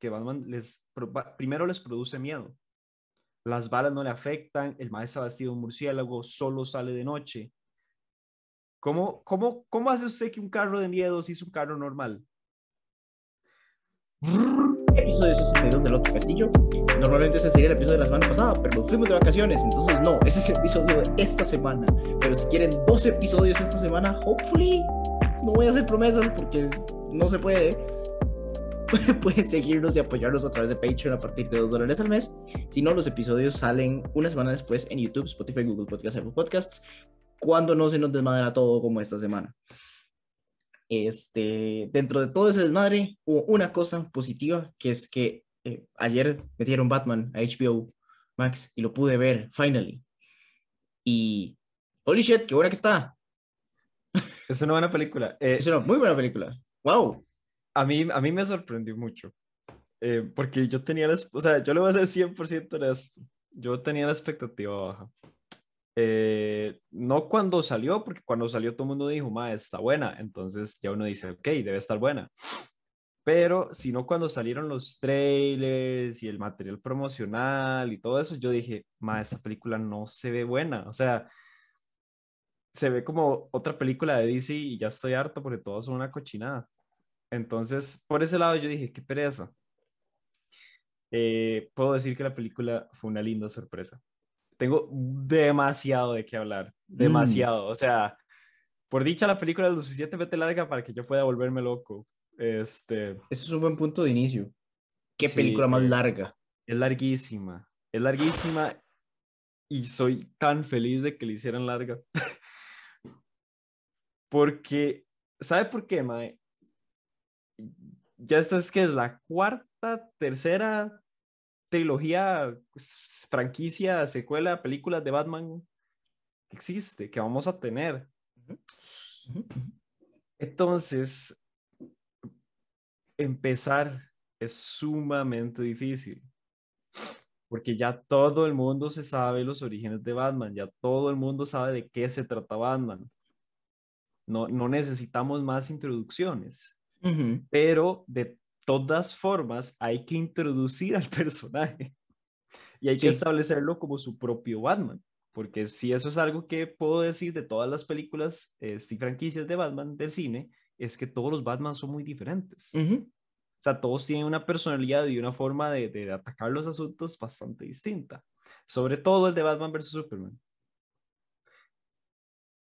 que Batman les, primero les produce miedo. Las balas no le afectan, el maestro vestido de murciélago, solo sale de noche. ¿Cómo, cómo, ¿Cómo hace usted que un carro de miedo si es un carro normal? episodio 62 del otro castillo. Normalmente este sería el episodio de la semana pasada, pero nos fuimos de vacaciones, entonces no, ese es el episodio de esta semana. Pero si quieren dos episodios esta semana, hopefully, no voy a hacer promesas porque no se puede. Pueden seguirnos y apoyarnos a través de Patreon a partir de 2 dólares al mes. Si no, los episodios salen una semana después en YouTube, Spotify, Google Podcasts, Apple Podcasts, cuando no se nos desmadra todo como esta semana. Este, dentro de todo ese desmadre, hubo una cosa positiva, que es que eh, ayer metieron Batman a HBO Max y lo pude ver, finally. Y, holy shit, qué buena que está. Es una buena película. Eh, es una muy buena película. Wow. A mí, a mí me sorprendió mucho. Eh, porque yo tenía, la, o sea, yo le voy a ser 100% honesto. Yo tenía la expectativa baja. Eh, no cuando salió, porque cuando salió todo el mundo dijo, ma, está buena, entonces ya uno dice, ok, debe estar buena. Pero sino cuando salieron los trailers y el material promocional y todo eso, yo dije, ma, esta película no se ve buena. O sea, se ve como otra película de DC y ya estoy harto porque todos son una cochinada. Entonces, por ese lado yo dije, qué pereza. Eh, puedo decir que la película fue una linda sorpresa tengo demasiado de qué hablar, mm. demasiado. O sea, por dicha la película es lo suficientemente larga para que yo pueda volverme loco. Este... Eso es un buen punto de inicio. ¿Qué película más larga? Es larguísima, es larguísima y soy tan feliz de que le hicieran larga. Porque, ¿sabe por qué, Mae? Ya esta es que es la cuarta, tercera trilogía, pues, franquicia, secuela, películas de Batman que existe, que vamos a tener. Entonces, empezar es sumamente difícil, porque ya todo el mundo se sabe los orígenes de Batman, ya todo el mundo sabe de qué se trata Batman. No, no necesitamos más introducciones, pero de todas formas hay que introducir al personaje y hay que establecerlo como su propio Batman. Porque si eso es algo que puedo decir de todas las películas este, y franquicias de Batman del cine, es que todos los Batman son muy diferentes. O sea, todos tienen una personalidad y una forma de, de, atacar los asuntos bastante distinta. Sobre todo el de Batman vs. Superman.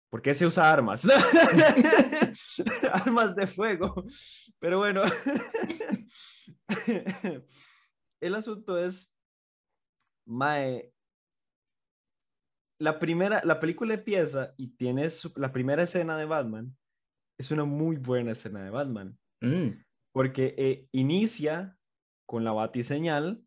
¿Por qué se usa armas? armas de fuego. Pero bueno, el asunto es, Mae, la primera, la película empieza y tienes la primera escena de Batman, es una muy buena escena de Batman, mm. porque eh, inicia con la batiseñal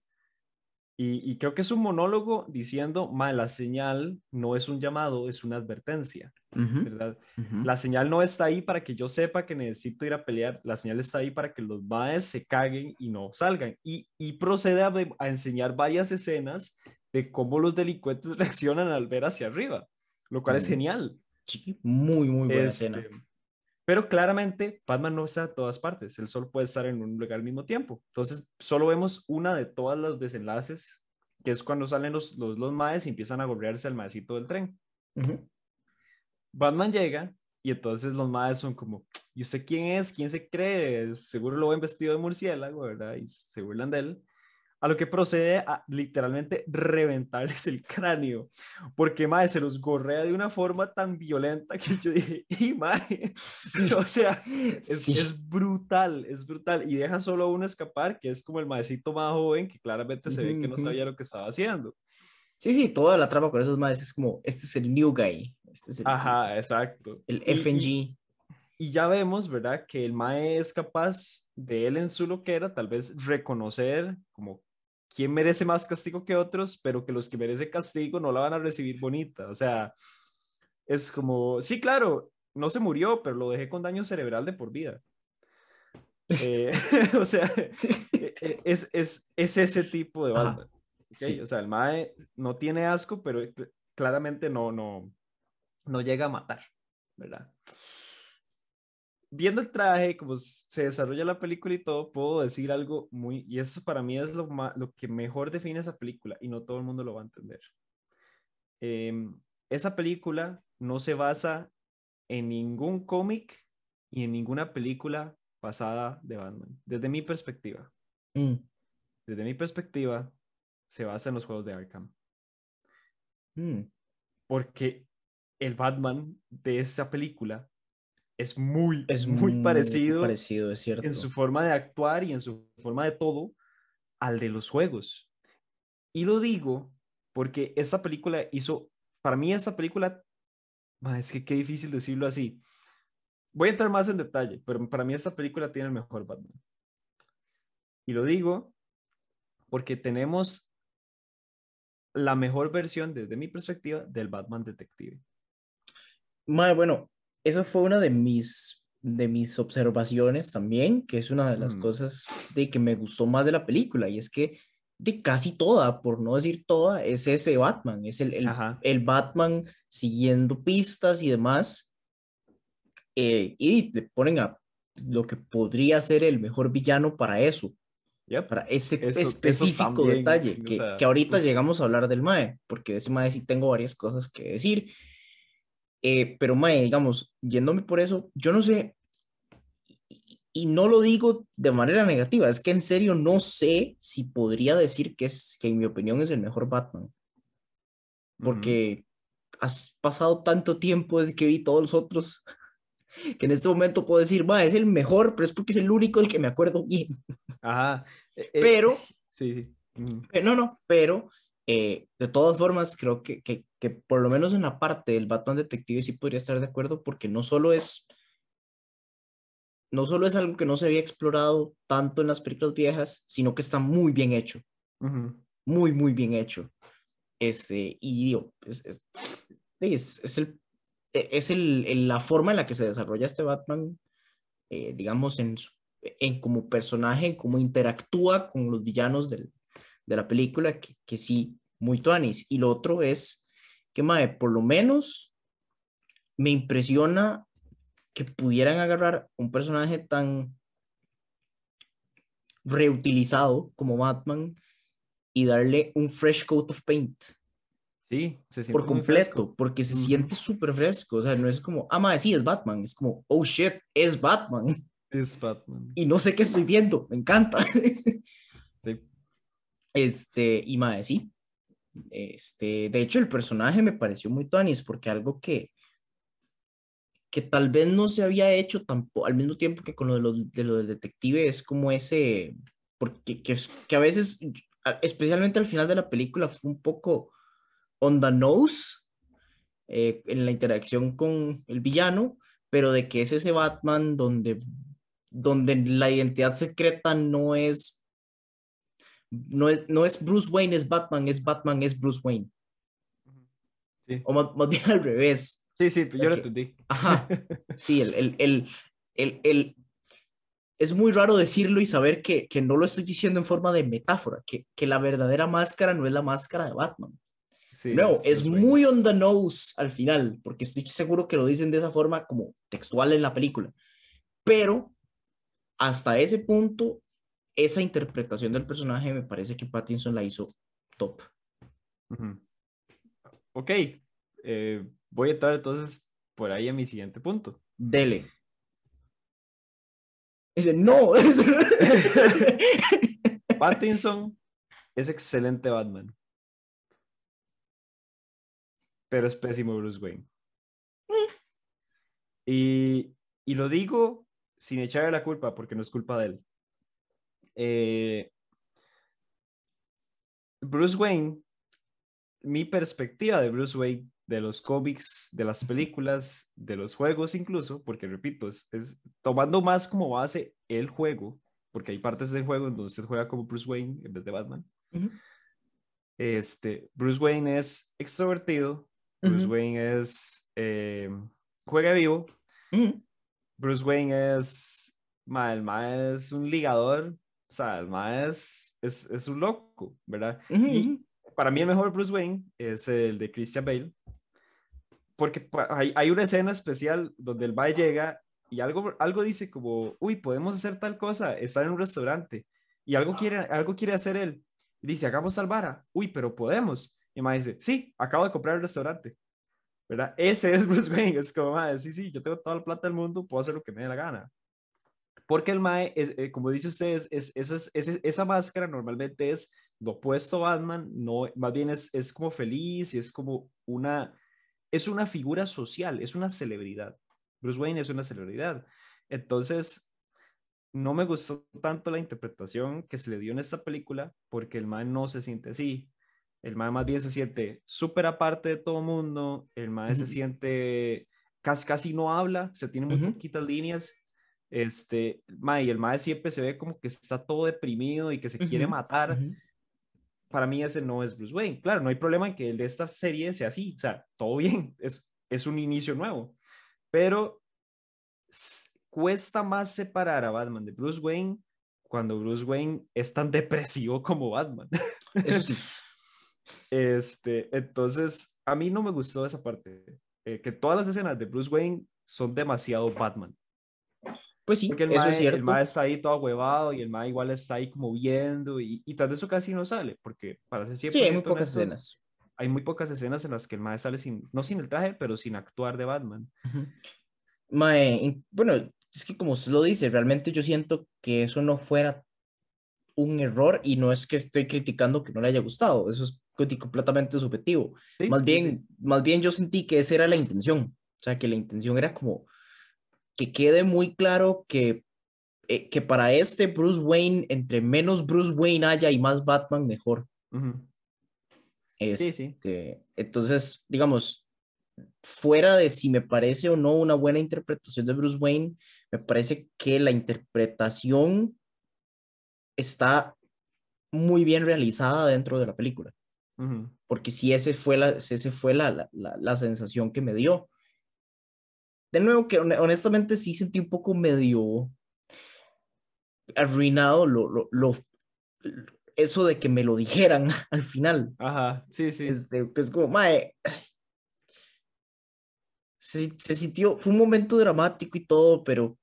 y, y, creo que es un monólogo diciendo, ma, la señal no es un llamado, es una advertencia, ¿verdad? La señal no está ahí para que yo sepa que necesito ir a pelear, la señal está ahí para que los maes se caguen y no salgan. Y, y procede a, a, enseñar varias escenas de cómo los delincuentes reaccionan al ver hacia arriba, lo cual es genial. Sí, muy, muy buena escena. Pero claramente Batman no está en todas partes, él solo puede estar en un lugar al mismo tiempo. Entonces, solo vemos una de todos los desenlaces, que es cuando salen los, los, los maes y empiezan a golpearse al maecito del tren. Batman llega y entonces los maes son como, ¿y usted quién es? ¿Quién se cree? Seguro lo ven vestido de murciélago, ¿verdad? Y se burlan de él a lo que procede a literalmente reventarles el cráneo, porque madre se los gorrea de una forma tan violenta que yo dije, y madre, o sea, es, es, brutal, es brutal, y deja solo uno escapar, que es como el maecito más joven, que claramente se ve que no sabía lo que estaba haciendo. Sí, sí, toda la trama con esos maes es como, este es el new guy. Este es el, Ajá, exacto. El FNG. Y, ya vemos, ¿verdad? Que el mae es capaz de él en su loquera, tal vez reconocer como quién merece más castigo que otros, pero que los que merecen castigo no la van a recibir bonita. O sea, es como, sí, claro, no se murió, pero lo dejé con daño cerebral de por vida. Eh, o sea, e, e, es, es, es, ese tipo de banda. O sea, el Mae no tiene asco, pero claramente no, no, no llega a matar, ¿verdad? Viendo el traje, como se desarrolla la película y todo, puedo decir algo muy, y eso para mí es lo, lo que mejor define esa película, y no todo el mundo lo va a entender. Em, esa película no se basa en ningún cómic y en ninguna película pasada de Batman, desde mi perspectiva. Mm. Desde mi perspectiva, se basa en los juegos de Arkham. Mm. Porque el Batman de esa película es muy, Es muy parecido, parecido, es cierto. en su forma de actuar y en su forma de todo al de los juegos. Y lo digo porque esa película hizo, para mí esa película, es que qué difícil decirlo así. Voy a entrar más en detalle, pero para mí esta película tiene el mejor Batman. Y lo digo porque tenemos la mejor versión, desde mi perspectiva, del Batman detective. Mae, bueno, esa fue una de mis, de mis observaciones también, que es una de las Mm. cosas de que me gustó más de la película, y es que de casi toda, por no decir toda, es ese Batman, es el, el, Batman siguiendo pistas y demás, eh, y te ponen a lo que podría ser el mejor villano para eso, Yep. para ese Eso- eso específico también, detalle, o que, sea, que ahorita uf. llegamos a hablar del Mae, porque de ese Mae sí tengo varias cosas que decir. Eh, pero Mae, digamos, yéndome por eso, yo no sé, y, no lo digo de manera negativa, es que en serio no sé si podría decir que es, que en mi opinión es el mejor Batman, porque has pasado tanto tiempo desde que vi todos los otros, que en este momento puedo decir, Mae, es el mejor, pero es porque es el único del que me acuerdo bien. Ajá. Eh, eh, Pero Sí. Ujú. Eh, No, no, pero eh, de todas formas creo que, que, que por lo menos en la parte del Batman detective sí podría estar de acuerdo porque no solo es no solo es algo que no se había explorado tanto en las películas viejas, sino que está muy bien hecho, Ujú. muy, muy bien hecho. Este, y digo, es, es, es, es el, e- es el, el- la forma en la que se desarrolla este Batman, eh, digamos, en, en como personaje, en cómo interactúa con los villanos del, de la película, que, que sí, muy tuanis. Y lo otro es que, mae, por lo menos me impresiona que pudieran agarrar un personaje tan reutilizado como Batman y darle un fresh coat of paint Sí, se siente por completo, porque se siente súper fresco. O sea, no es como, ah, mae, sí, es Batman. Es como, oh shit, es Batman. Es Batman. Y no sé qué estoy viendo, me encanta. Sí. Este, y mae, sí. Este, de hecho, el personaje me pareció muy tuanis porque algo que, que tal vez no se había hecho tampoco, al mismo tiempo que con lo, de lo, de lo del detective, es como ese, porque que, a veces, especialmente al final de la película, fue un poco on the nose eh, en la interacción con el villano, pero de que es ese Batman donde, donde la identidad secreta no es no es, no es Bruce Wayne, es Batman, es Batman, es Bruce Wayne. Sí, O más, más bien al revés. sí, sí, yo lo Ok. entendí. Ajá. Sí, el, el, el, es muy raro decirlo y saber que, que no lo estoy diciendo en forma de metáfora, que, que la verdadera máscara no es la máscara de Batman. Sí, No, es muy on the nose al final, porque estoy seguro que lo dicen de esa forma como textual en la película. Pero hasta ese punto, esa interpretación del personaje me parece que Pattinson la hizo top. Ok, eh, voy a entrar entonces por ahí a mi siguiente punto. Dele. Dice, no. Pattinson es excelente Batman. Pero es pésimo Bruce Wayne. Y, y lo digo sin echarle la culpa, porque no es culpa de él. Eh, Bruce Wayne, mi perspectiva de Bruce Wayne, de los cómics, de las películas, de los juegos incluso, porque repito, es, es tomando más como base el juego, porque hay partes del juego en donde usted juega como Bruce Wayne en vez de Batman. Este, Bruce Wayne es extrovertido, Bruce. Wayne es eh, juega vivo. Bruce Wayne es, ma, el ma es un ligador, o sea, el ma es, es, es un loco, ¿verdad? Y para mí el mejor Bruce Wayne es el de Christian Bale, porque hay, hay una escena especial donde el ma llega y algo, algo dice como, uy, podemos hacer tal cosa, estar en un restaurante, y algo quiere, algo quiere hacer él. Y dice, hagamos tal vara, uy, pero podemos. Y Mae dice, sí, acabo de comprar el restaurante. ¿Verdad? Ese es Bruce Wayne, es como, Mae, sí, sí, yo tengo toda la plata del mundo, puedo hacer lo que me dé la gana. Porque el Mae, es, eh, como dice usted, es, es, esa máscara normalmente es lo opuesto a Batman, no, más bien es, es como feliz y es como una, es una figura social, es una celebridad. Bruce Wayne es una celebridad. Entonces, no me gustó tanto la interpretación que se le dio en esta película porque el man no se siente así. El man más bien se siente súper aparte de todo mundo, el man se siente, casi, casi no habla, se tiene muy poquitas líneas. Este, ma, y el man siempre se ve como que está todo deprimido y que se quiere matar para mí ese no es Bruce Wayne. Claro, no hay problema en que el de esta serie sea así, o sea, todo bien, es, es un inicio nuevo, pero cuesta más separar a Batman de Bruce Wayne cuando Bruce Wayne es tan depresivo como Batman. Eso sí. Este, entonces, a mí no me gustó esa parte, eh, que todas las escenas de Bruce Wayne son demasiado Batman. Pues sí, el eso es cierto. El mae está ahí todo huevado y el mae igual está ahí como viendo y, y tal vez eso casi no sale, porque para ser siempre... Sí, hay muy pocas escenas. Hay muy pocas escenas en las que el mae sale sin, no sin el traje, pero sin actuar de Batman. mae, bueno, es que como se lo dice, realmente yo siento que eso no fuera un error y no es que estoy criticando que no le haya gustado, eso es completamente subjetivo. más, bien, más bien yo sentí que esa era la intención, o sea, que la intención era como que quede muy claro que, eh, que para este Bruce Wayne, entre menos Bruce Wayne haya y más Batman, mejor. Este, entonces, digamos, fuera de si me parece o no una buena interpretación de Bruce Wayne, me parece que la interpretación está muy bien realizada dentro de la película. Porque si ese fue, la, ese fue la, la, la, sensación que me dio de nuevo, que honestamente sí sentí un poco medio arruinado lo, lo, eso de que me lo dijeran al final. Ajá, sí, sí. Este, pues como, mae, se, se, sintió, fue un momento dramático y todo, pero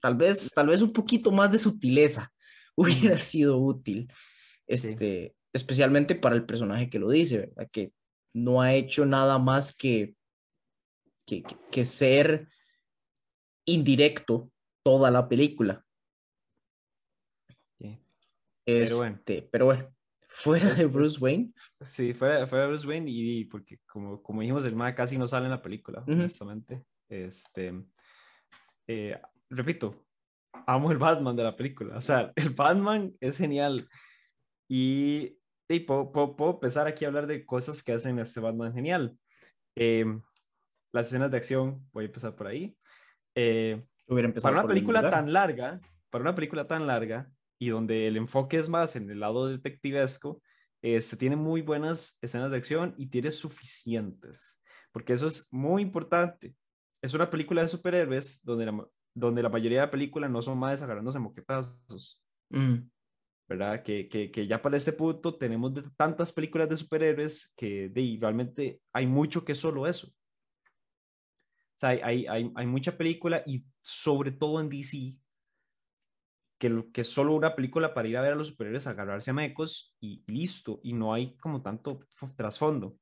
tal vez, tal vez un poquito más de sutileza hubiera sido útil, este, especialmente para el personaje que lo dice, ¿verdad? Que no ha hecho nada más que que, ser indirecto toda la película. pero, bueno. Este, pero bueno, fuera de Bruce Wayne. Sí, fuera, fuera, de Bruce Wayne y, porque como, como dijimos, el MAE casi no sale en la película, honestamente. Este, eh, repito, amo el Batman de la película. O sea, el Batman es genial. Y, y puedo, puedo, empezar aquí a hablar de cosas que hacen este Batman genial. Eh, las escenas de acción, voy a empezar por ahí. Eh, para una película tan larga, para una película tan larga y donde el enfoque es más en el lado detectivesco, se este, tiene muy buenas escenas de acción y tiene suficientes, porque eso es muy importante. Es una película de superhéroes donde la, donde la mayoría de películas no son más agarrándose moquetazos. Mm. ¿Verdad? Que, que, que, ya para este punto tenemos tantas películas de superhéroes que de, realmente hay mucho que solo eso. O sea, hay, hay, hay mucha película y sobre todo en DC, que, que es solo una película para ir a ver a los superhéroes, agarrarse a mecos y, listo, y no hay como tanto trasfondo.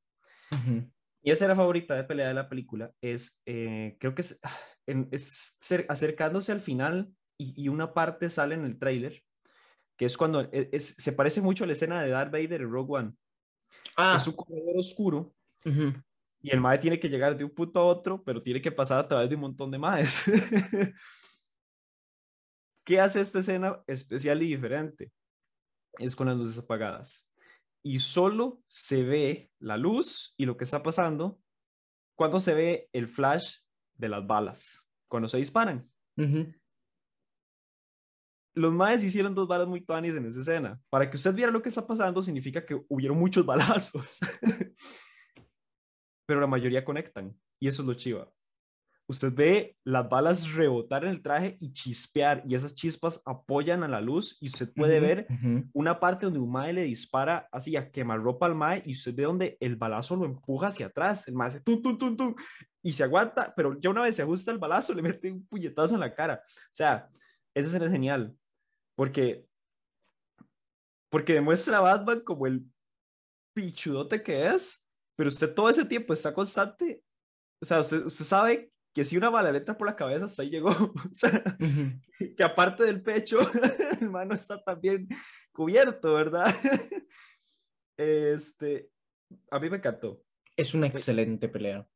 Y esa era favorita de pelea de la película, es, eh, creo que es, es acercándose al final y, y, una parte sale en el tráiler, que es cuando e, es, se parece mucho a la escena de Darth Vader en Rogue One. Ah. Es un corredor oscuro y el mae tiene que llegar de un punto a otro, pero tiene que pasar a través de un montón de maes. ¿Qué hace esta escena especial y diferente? Es con las luces apagadas. Y solo se ve la luz y lo que está pasando cuando se ve el flash de las balas, cuando se disparan. Los maes hicieron dos balas muy tuanis en esa escena. Para que usted viera lo que está pasando, significa que hubieron muchos balazos. pero la mayoría conectan. Y eso es lo chiva. Usted ve las balas rebotar en el traje y chispear, y esas chispas apoyan a la luz, y usted puede ver una parte donde un mae le dispara así a quemarropa al mae, y usted ve donde el balazo lo empuja hacia atrás. El mae hace tum, tum, tum, tum, y se aguanta, pero ya una vez se ajusta el balazo, le mete un puñetazo en la cara. O sea, esa escena es genial, porque, porque demuestra a Batman como el pichudote que es, pero usted todo ese tiempo está constante, o sea, usted, usted sabe que si una bala le entra por la cabeza, hasta ahí llegó. O sea, que aparte del pecho, el mano está también cubierto, ¿verdad? Este, a mí me encantó. Es una excelente pelea.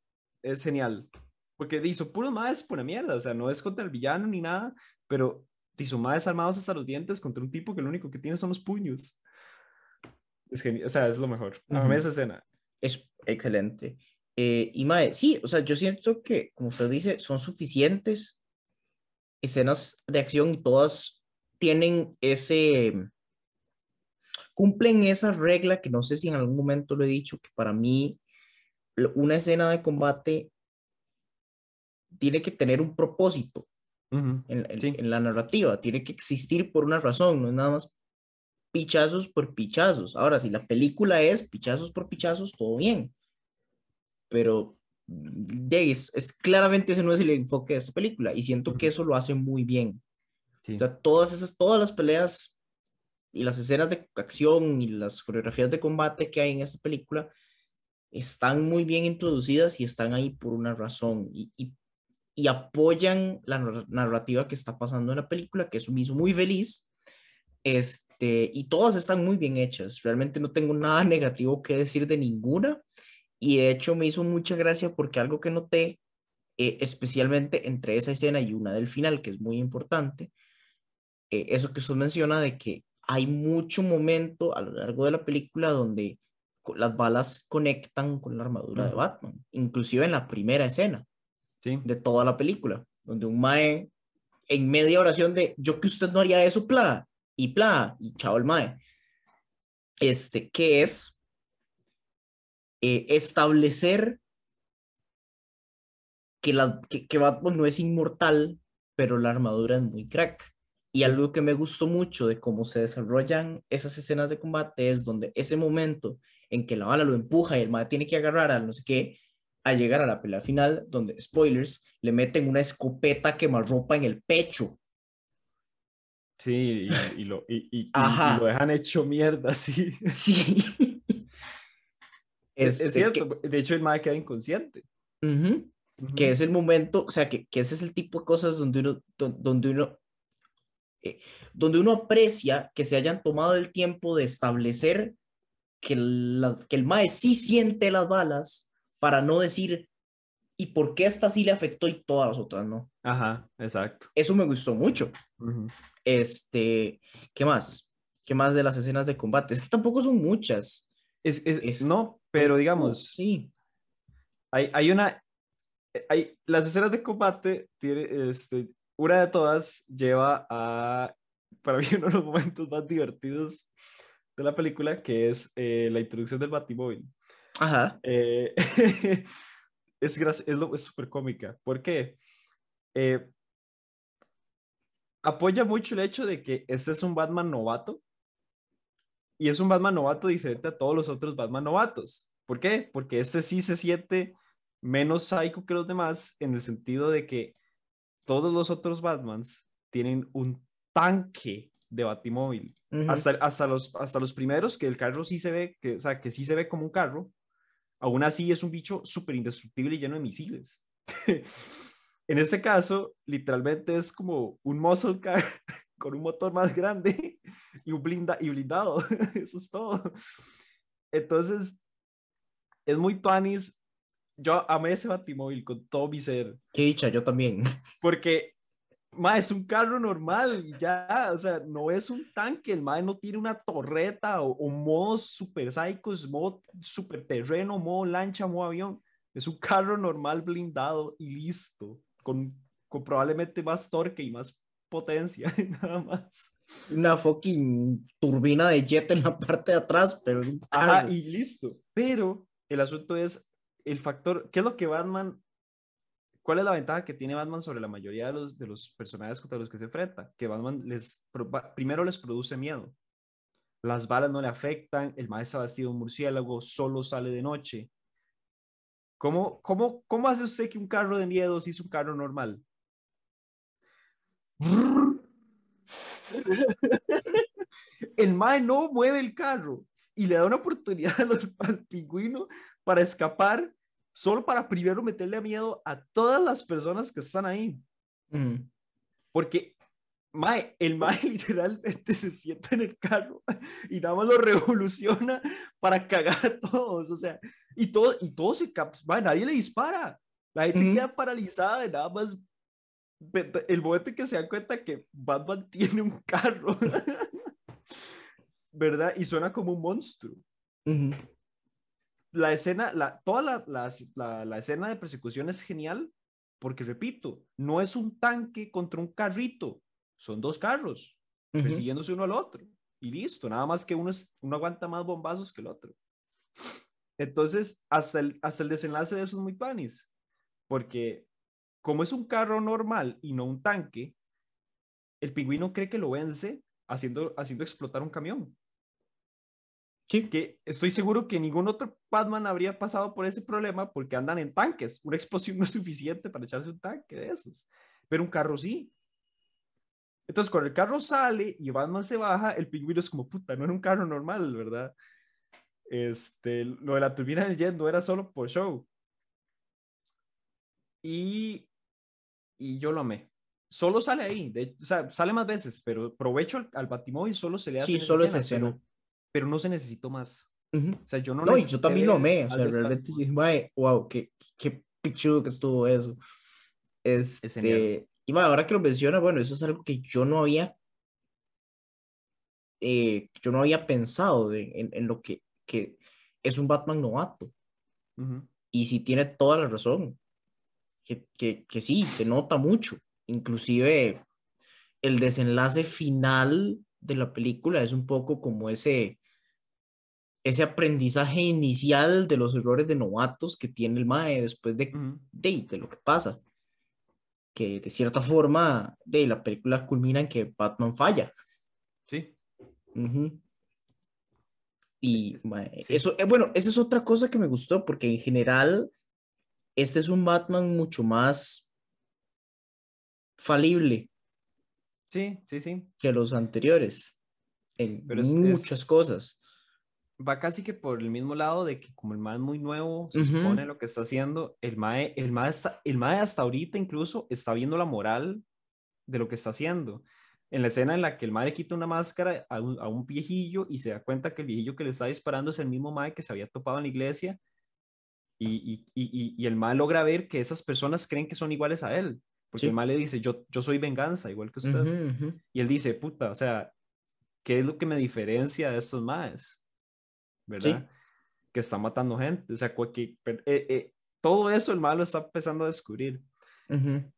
Es genial. Porque hizo puros más por la mierda. O sea, no es contra el villano ni nada, pero hizo más armados hasta los dientes contra un tipo que lo único que tiene son los puños. Es genial. O sea, es lo mejor. A mí esa escena. Es excelente. Eh, y Mae, sí, o sea, yo siento que, como usted dice, son suficientes escenas de acción y todas tienen ese, cumplen esa regla que no sé si en algún momento lo he dicho, que para mí una escena de combate tiene que tener un propósito en, en, la narrativa, tiene que existir por una razón, no es nada más pichazos por pichazos. Ahora, si la película es pichazos por pichazos, todo bien pero es, es, claramente ese no es el enfoque de esta película y siento que eso lo hace muy bien. O sea, todas esas, todas las peleas y las escenas de acción y las coreografías de combate que hay en esta película están muy bien introducidas y están ahí por una razón y, y, y apoyan la narrativa que está pasando en la película, que es un hizo muy feliz. Este, y todas están muy bien hechas. Realmente no tengo nada negativo que decir de ninguna. Y de hecho me hizo mucha gracia porque algo que noté, eh, especialmente entre esa escena y una del final, que es muy importante, eh, eso que usted menciona de que hay mucho momento a lo largo de la película donde las balas conectan con la armadura de Batman, inclusive en la primera escena sí. de toda la película, donde un mae en media oración de yo que usted no haría eso, pla, y pla, y chao el mae. Este, que es eh, establecer que, la, que, Batman no es inmortal, pero la armadura es muy crack. Y algo que me gustó mucho de cómo se desarrollan esas escenas de combate es donde ese momento en que la bala lo empuja y el mae tiene que agarrar a no sé qué, a llegar a la pelea final, donde, spoilers, le meten una escopeta quemarropa en el pecho. Sí, y, lo, y, lo dejan hecho mierda, sí. Sí. es, este, cierto, de hecho el mae queda inconsciente. Que es el momento, o sea, que, que, ese es el tipo de cosas donde uno, donde uno, eh, donde uno aprecia que se hayan tomado el tiempo de establecer que, la, que el mae sí siente las balas para no decir, ¿y por qué esta sí le afectó y todas las otras no? Ajá, exacto. Eso me gustó mucho. Este, ¿qué más? ¿Qué más de las escenas de combate? Es que tampoco son muchas. Es, es, no, pero digamos, sí. Hay, hay una, hay, las escenas de combate, tiene, este, una de todas lleva a, para mí, uno de los momentos más divertidos de la película, que es eh, la introducción del Batimóvil. Ajá. Eh, es es súper cómica. ¿Por qué? Eh, apoya mucho el hecho de que este es un Batman novato y es un Batman novato diferente a todos los otros Batman novatos. ¿Por qué? Porque este sí se siente menos psycho que los demás en el sentido de que todos los otros Batmans tienen un tanque de batimóvil. hasta, hasta, los, hasta los primeros, que el carro sí se ve, que, o sea, que sí se ve como un carro, aún así es un bicho súper indestructible y lleno de misiles. en este caso, literalmente es como un muscle car con un motor más grande y, un blinda, y blindado. Eso es todo. Entonces, es muy tuanis. Yo amé ese batimóvil con todo mi ser. Qué dicha, yo también. Porque, ma, es un carro normal, ya, o sea, no es un tanque, el ma no tiene una torreta o, o modos super psicos, modo super terreno, modo lancha, modo avión. Es un carro normal blindado y listo, con, con probablemente más torque y más potencia, nada más. Una fucking turbina de jet en la parte de atrás, pero... Ajá, y listo. Pero el asunto es el factor, ¿qué es lo que Batman, cuál es la ventaja que tiene Batman sobre la mayoría de los, de los personajes contra los que se enfrenta? Que Batman les, primero les produce miedo. Las balas no le afectan, el maestro vestido un murciélago, solo sale de noche. ¿Cómo, cómo, ¿Cómo hace usted que un carro de miedo si es un carro normal? El mae no mueve el carro y le da una oportunidad al, al pingüino para escapar, solo para primero meterle miedo a todas las personas que están ahí. Ujú. Porque mae, el mae literalmente se sienta en el carro y nada más lo revoluciona para cagar a todos. O sea, y todo, y todo se mae, nadie le dispara. La gente Ujú. queda paralizada de nada más el momento en que se dan cuenta que Batman tiene un carro. ¿Verdad? Y suena como un monstruo. Ujú. La escena, la, toda la, la, la- la escena de persecución es genial porque, repito, no es un tanque contra un carrito, son dos carros Ujú. persiguiéndose uno al otro. Y listo, nada más que uno, es, uno aguanta más bombazos que el otro. Entonces, hasta el, hasta el desenlace de eso es muy panis, porque como es un carro normal y no un tanque, el pingüino cree que lo vence haciendo, haciendo explotar un camión. Sí. Que estoy seguro que ningún otro Batman habría pasado por ese problema porque andan en tanques. Una explosión no es suficiente para echarse un tanque de esos, pero un carro sí. Entonces, cuando el carro sale y Batman se baja, el pingüino es como, puta, no era un carro normal, ¿verdad? Este, lo de la turbina del jet no era solo por show. Y, y yo lo amé. Solo sale ahí, de, o sea, sale más veces, pero provecho al, al Batimóvil solo se le hace Sí, solo esa pero- escena. Pero, no se necesitó más. Ujú. O sea, yo no No, y yo también lo amé. O sea, realmente dije, "Mae, wow, qué, qué pichudo que estuvo eso. Este, y mae, ahora que lo menciona, bueno, eso es algo que yo no había, eh, yo no había pensado de- en, en lo que, que es un Batman novato. Y sí tiene toda la razón. Que, que, que sí, se nota mucho. Inclusive el desenlace final de la película es un poco como ese, ese aprendizaje inicial de los errores de novatos que tiene el Mae después de, de lo que pasa. Que de cierta forma, de la película culmina en que Batman falla. Sí. Y Sí. eso, eh, bueno, esa es otra cosa que me gustó, porque en general, este es un Batman mucho más falible Sí, sí, sí. que los anteriores, en Pero es- muchas es- cosas. Va casi que por el mismo lado de que como el mae es muy nuevo, se Ujú. supone lo que está haciendo, el mae, el mae, está, el mae hasta ahorita incluso está viendo la moral de lo que está haciendo. En la escena en la que el mae le quita una máscara a un, a un viejillo y se da cuenta que el viejillo que le está disparando es el mismo mae que se había topado en la iglesia y, y, y, y- el mae logra ver que esas personas creen que son iguales a él. Porque Sí. el mae le dice, yo, yo soy venganza, igual que usted. Y él dice, puta, o sea, ¿qué es lo que me diferencia de estos maes? ¿Verdad? Que está matando gente. O sea, cualquier- eh, eh, todo eso el malo está empezando a descubrir. Ujú.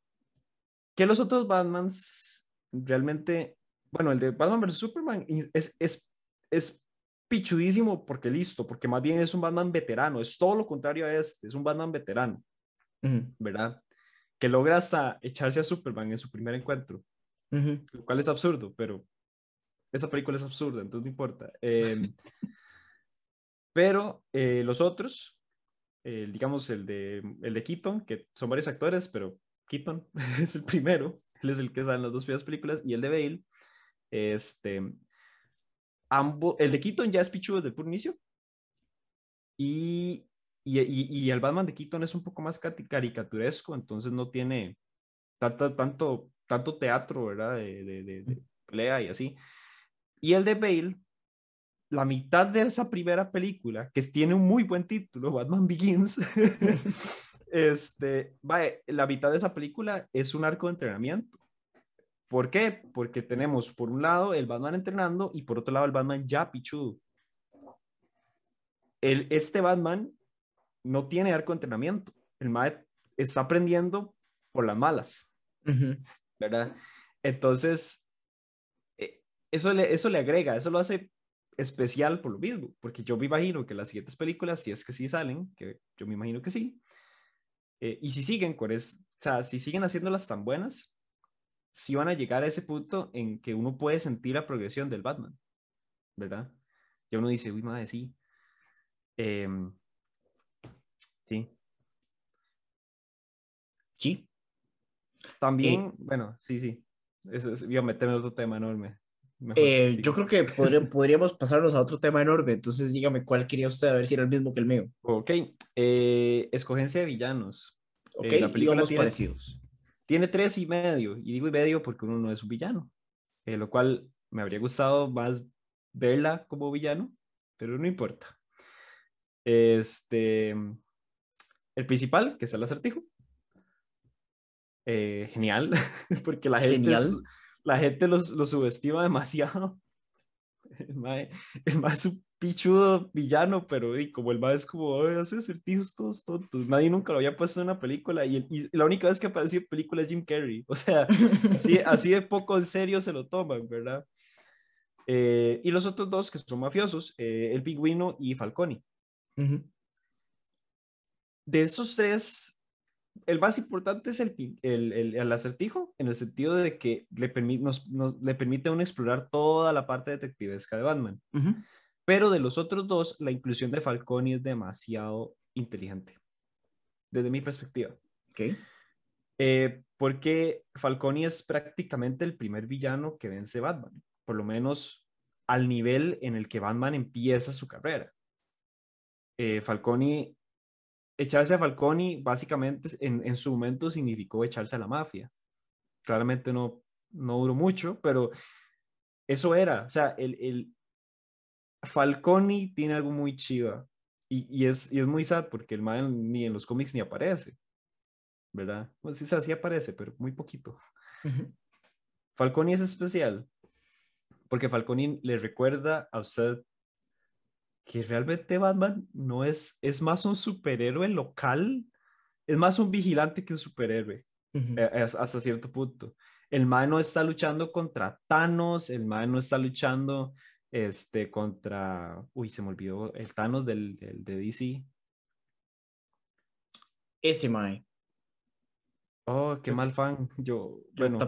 Que los otros Batmans realmente, bueno, el de Batman vs. Superman es, es, es pichudísimo porque listo, porque más bien es un Batman veterano, es todo lo contrario a este, es un Batman veterano, Ujú, ¿verdad? Que logra hasta echarse a Superman en su primer encuentro. ujú. lo cual es absurdo, pero esa película es absurda, entonces no importa. Eh, pero eh, los otros, digamos el de, el de Keaton, que son varios actores, pero Keaton es el primero, él es el que sale en las dos primeras películas, y el de Bale, este, ambos, el de Keaton ya es pichudo desde el inicio, y, y, y, y el Batman de Keaton es un poco más caricaturesco, entonces no tiene tanto, tanto, tanto teatro, ¿verdad? De, de, de, de pelea y así. Y el de Bale, la mitad de esa primera película, que tiene un muy buen título, Batman Begins, este, vaya, la mitad de esa película es un arco de entrenamiento. ¿Por qué? Porque tenemos por un lado el Batman entrenando y por otro lado el Batman ya pichudo. El, este Batman no tiene arco de entrenamiento. El Mae está aprendiendo por las malas. ¿verdad? Entonces, eh, eso le, eso le agrega, eso lo hace especial por lo mismo, porque yo me imagino que las siguientes películas, si es que sí salen, que yo me imagino que sí, eh, y si siguen con es, o sea, si siguen haciéndolas tan buenas, sí van a llegar a ese punto en que uno puede sentir la progresión del Batman, ¿verdad? Ya uno dice, uy, madre, sí. Em, sí. Sí. También, Eh, bueno, sí, sí. Eso es, a meterme en otro tema enorme. Eh, sí. yo creo que podría- podríamos pasarnos a otro tema enorme, entonces dígame cuál quería usted, a ver si era el mismo que el mío. Ok. eh, escogencia de villanos. Ok, Eh, la película tiene- parecidos. Tiene tres y medio. Y digo y medio porque uno no es un villano. eh, lo cual me habría gustado más verla como villano, pero no importa. Este. El principal, que es el acertijo. Eh, genial, porque la gente, es- Genial. La gente los, los subestima demasiado. El mae, el mae es un pichudo villano, pero y como el mae es como, "Ay, hace acertijos todos tontos. Nadie nunca lo había puesto en una película y, y la única vez que apareció en película es Jim Carrey. O sea, así, así de poco en serio se lo toman, ¿verdad? Eh, y los otros dos que son mafiosos, eh, el pingüino y Falcone. Ujú. De esos tres, el más importante es el, el, el- el acertijo, en el sentido de que le, permi- nos, nos- le permite a uno explorar toda la parte detectivesca de Batman. Pero de los otros dos, la inclusión de Falcone es demasiado inteligente, desde mi perspectiva. Ok. Eh, porque Falcone es prácticamente el primer villano que vence Batman, por lo menos al nivel en el que Batman empieza su carrera. Eh, Falcone, echarse a Falcone básicamente en, en su momento significó echarse a la mafia. Claramente no, no duró mucho, pero eso era, o sea, el, el Falcone tiene algo muy chiva y, y es, y es muy sad porque el man ni en los cómics ni aparece. ¿verdad? Pues sí, o sea, sí aparece, pero muy poquito. Ujú. Falcone es especial porque Falcone le recuerda a usted que realmente Batman no es, es más un superhéroe local, es más un vigilante que un superhéroe, eh, hasta cierto punto. El man no está luchando contra Thanos, el man no está luchando este, contra, uy, se me olvidó, el Thanos del, del- de DC. Ese mae. Oh, qué mal fan. Yo, bueno,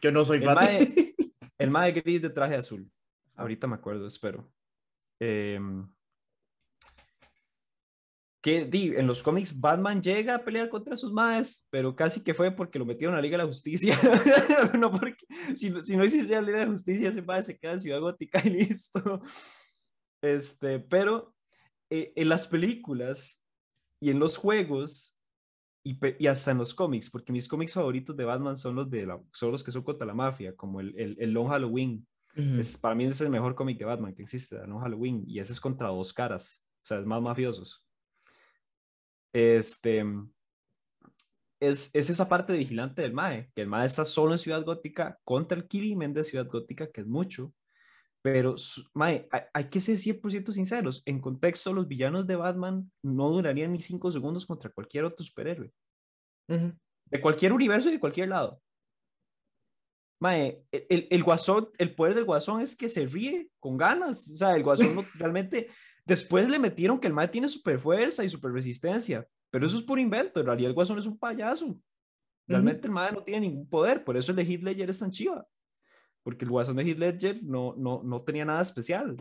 yo no soy El Batman. mae- El mae gris de traje azul. Ahorita me acuerdo, espero. Em, que en los cómics Batman llega a pelear contra sus maes, pero casi que fue porque lo metieron a la Liga de la Justicia. no porque, si, si no hiciese la Liga de la Justicia, ese mae se queda en Ciudad Gótica y listo. Este, pero eh, en las películas y en los juegos y, y hasta en los cómics, porque mis cómics favoritos de Batman son los, de la, son los que son contra la mafia, como el, el, el Long Halloween. Es, para mí es el mejor cómic de Batman que existe, Long Halloween, y ese es contra dos caras, o sea, es más mafiosos. Este, es, es esa parte de vigilante del MAE, que el MAE está solo en Ciudad Gótica contra el crimen de Ciudad Gótica, que es mucho, pero, mae, hay, hay que ser 100% sinceros. En contexto, los villanos de Batman no durarían ni 5 segundos contra cualquier otro superhéroe. De cualquier universo y de cualquier lado. Mae, el, el- el guasón, el poder del guasón es que se ríe con ganas. O sea, el guasón no- realmente. Después le metieron que el mae tiene super fuerza y super resistencia. Pero eso es por invento. En realidad, el guasón es un payaso. Realmente el mae no tiene ningún poder. Por eso el de Heath Ledger es tan chiva. Porque el guasón de Heath Ledger no, no, no tenía nada especial.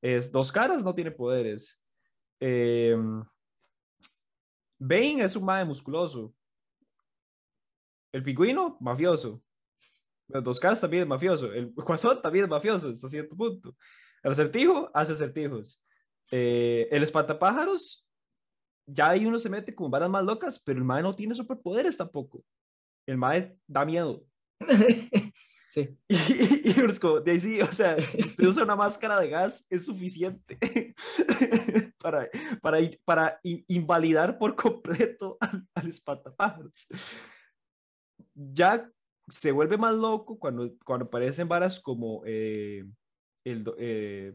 Es dos caras, no tiene poderes. Eh, Bane es un mae musculoso. El pingüino, mafioso. Los dos caras también es mafioso. El guasón también es mafioso hasta cierto punto. El acertijo hace acertijos. Eh, el espantapájaros, ya ahí uno se mete con varas más locas, pero el mae no tiene superpoderes tampoco. El mae da miedo. sí. Y, y, y uno es como, de ahí sí, o sea, usted usa una máscara de gas, es suficiente para, para, para in- invalidar por completo al, al espantapájaros. Ya se vuelve más loco cuando, cuando aparecen varas como eh, el eh,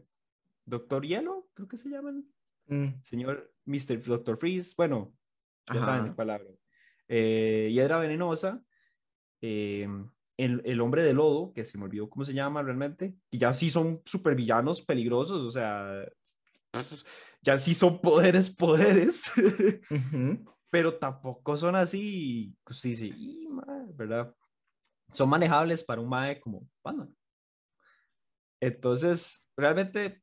Doctor Hielo, creo que se llaman, Mm. señor Mr. Doctor Freeze, bueno, ya saben Ajá. cuál hablo. Eh, Hiedra Venenosa, eh, el, el Hombre de Lodo, que se me olvidó cómo se llama realmente, y ya sí son supervillanos peligrosos, o sea, ya sí son poderes, poderes, Ujú. Pero tampoco son así, pues sí, sí, ¿verdad? Son manejables para un mae como Batman. Entonces, realmente,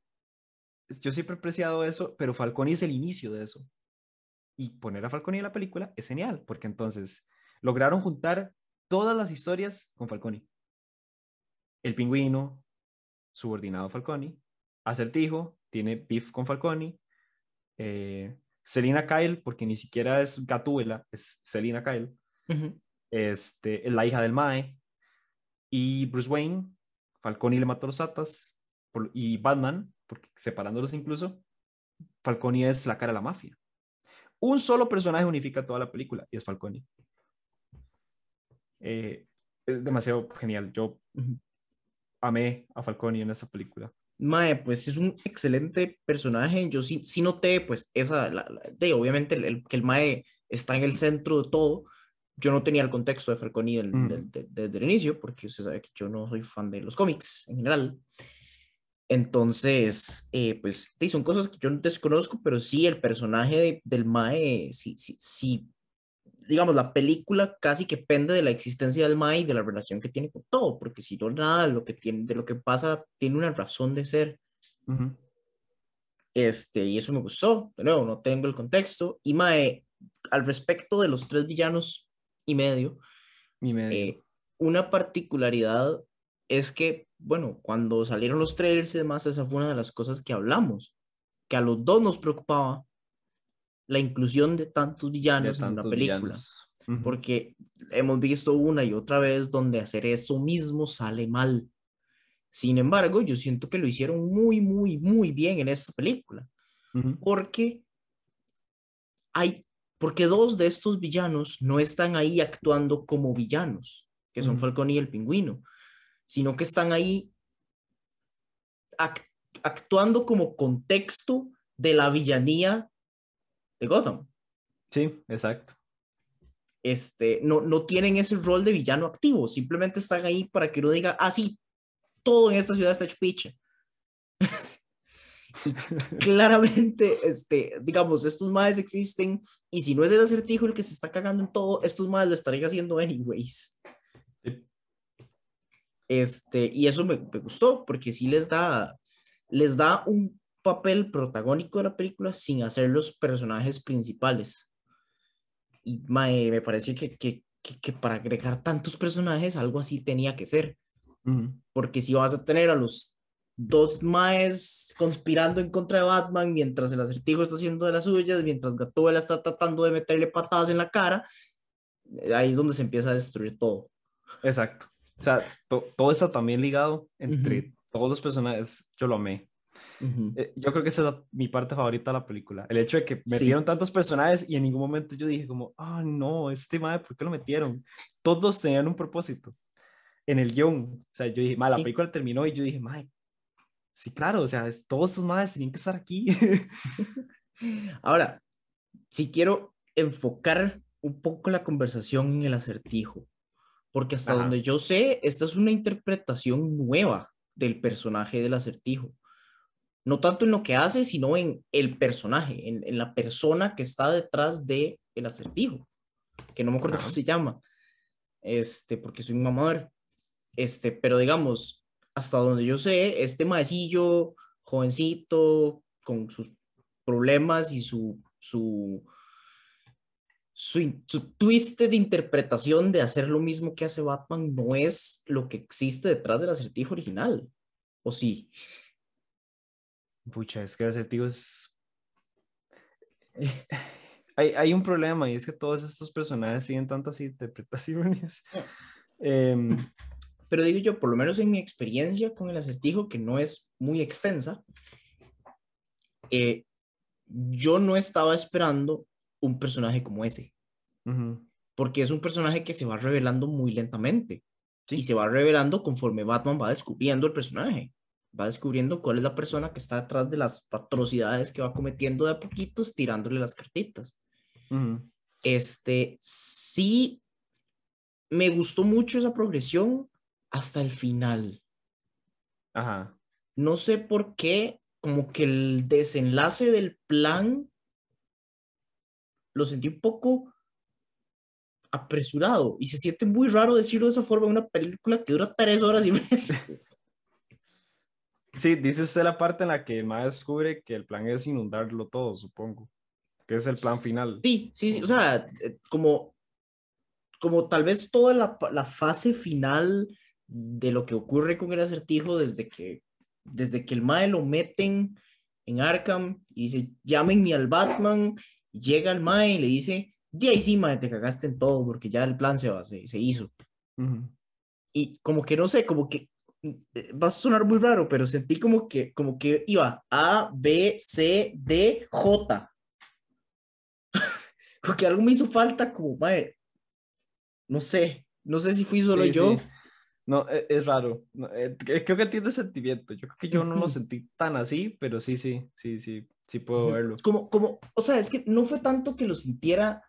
yo siempre he apreciado eso, pero Falcone es el inicio de eso. y poner a Falcone en la película es genial, porque entonces lograron juntar todas las historias con Falcone. El pingüino, subordinado a Falcone, Acertijo, tiene beef con Falcone, eh, Selina Kyle, porque ni siquiera es Gatúbela, es Selina Kyle, este, es la hija del Mae, y Bruce Wayne, Falcone le mató los Atas, y Batman, porque separándolos incluso, Falcone es la cara de la mafia. Un solo personaje unifica toda la película y es Falcone. Eh, es demasiado genial. Yo amé a Falcone en esa película. Mae, pues es un excelente personaje. Yo sí, sí noté, pues, esa, de, obviamente, el, que el Mae está en el centro de todo. Yo no tenía el contexto de Falcone desde el inicio, porque usted sabe que yo no soy fan de los cómics en general. Entonces, eh, pues son cosas que yo no desconozco, pero sí el personaje del Mae, sí, sí, sí, digamos, la película casi que pende de la existencia del Mae y de la relación que tiene con todo, porque si no, nada de lo que, tiene, de lo que pasa tiene una razón de ser. Este, y eso me gustó, de nuevo, no tengo el contexto. Y Mae, al respecto de los tres villanos y medio, y medio. Eh, una particularidad es que, bueno, cuando salieron los trailers y demás, esa fue una de las cosas que hablamos, que a los dos nos preocupaba la inclusión de tantos villanos en una película. Porque hemos visto una y otra vez donde hacer eso mismo sale mal. Sin embargo, yo siento que lo hicieron muy, muy, muy bien en esta película. Porque hay, porque dos de estos villanos no están ahí actuando como villanos, que son Falcón y el pingüino sino que están ahí actuando como contexto de la villanía de Gotham. Sí, exacto. Este, no, no tienen ese rol de villano activo, simplemente están ahí para que uno diga, ah, sí, todo en esta ciudad está hecho piche. claramente, este, digamos, estos madres existen y si no es el acertijo el que se está cagando en todo, estos madres lo estarían haciendo anyways. Este, y eso me, gustó porque sí les da, les da un papel protagónico de la película sin hacer los personajes principales. Y me parece que, que, que, para agregar tantos personajes algo así tenía que ser. Porque si vas a tener a los dos maes conspirando en contra de Batman mientras el acertijo está haciendo de las suyas, mientras Gatúbela está tratando de meterle patadas en la cara, ahí es donde se empieza a destruir todo. Exacto. O sea, todo está también ligado entre todos los personajes. Yo lo amé. Eh, yo creo que esa es mi parte favorita de la película. El hecho de que metieron tantos personajes y en ningún momento yo dije como, ah, no, este madre, ¿por qué lo metieron? Todos tenían un propósito en el guion. O sea, yo dije, la película terminó y yo dije, madre, sí, claro, o sea, todos estos madres tenían que estar aquí. Ahora, si quiero enfocar un poco la conversación en el acertijo porque hasta donde yo sé, esta es una interpretación nueva del personaje del acertijo. No tanto en lo que hace, sino en el personaje, en, en la persona que está detrás del el acertijo, que no me acuerdo cómo se llama, este, porque soy un mamador. Este, pero digamos, hasta donde yo sé, este maecillo, jovencito, con sus problemas y su, su, su, twist de interpretación de hacer lo mismo que hace Batman no es lo que existe detrás del acertijo original. ¿O sí? Pucha, es que el acertijo es... hay, hay, un problema y es que todos estos personajes tienen tantas interpretaciones. Em, Pero digo yo, por lo menos en mi experiencia con el acertijo, que no es muy extensa, eh, yo no estaba esperando un personaje como ese. Porque es un personaje que se va revelando muy lentamente. Y se va revelando conforme Batman va descubriendo el personaje. Va descubriendo cuál es la persona que está detrás de las atrocidades que va cometiendo de a poquitos, tirándole las cartitas. Este, sí, me gustó mucho esa progresión hasta el final. Ajá. No sé por qué, como que el desenlace del plan lo sentí un poco apresurado y se siente muy raro decirlo de esa forma en una película que dura tres horas y mes. Sí, dice usted la parte en la que el más descubre que el plan es inundarlo todo, supongo. que es el plan final. Sí, sí, sí, o sea, eh, como, como tal vez toda la, la fase final de lo que ocurre con el acertijo desde que, desde que el Mae lo meten en Arkham y dice, llámenme al Batman, llega el Mae y le dice, de ahí sí, Mae, te cagaste en todo porque ya el plan se, va, se, se hizo. Ujú. Y como que no sé, como que va a sonar muy raro, pero sentí como que, como que iba A, B, C, D, J. como que algo me hizo falta, como, mae, no sé, no sé si fui solo Sí, yo. sí. No, e- es, raro. No, eh, creo que entiendo el sentimiento. Yo creo que yo no lo sentí tan así, pero sí, sí, sí, sí, sí puedo verlo. Como, como, o sea, es que no fue tanto que lo sintiera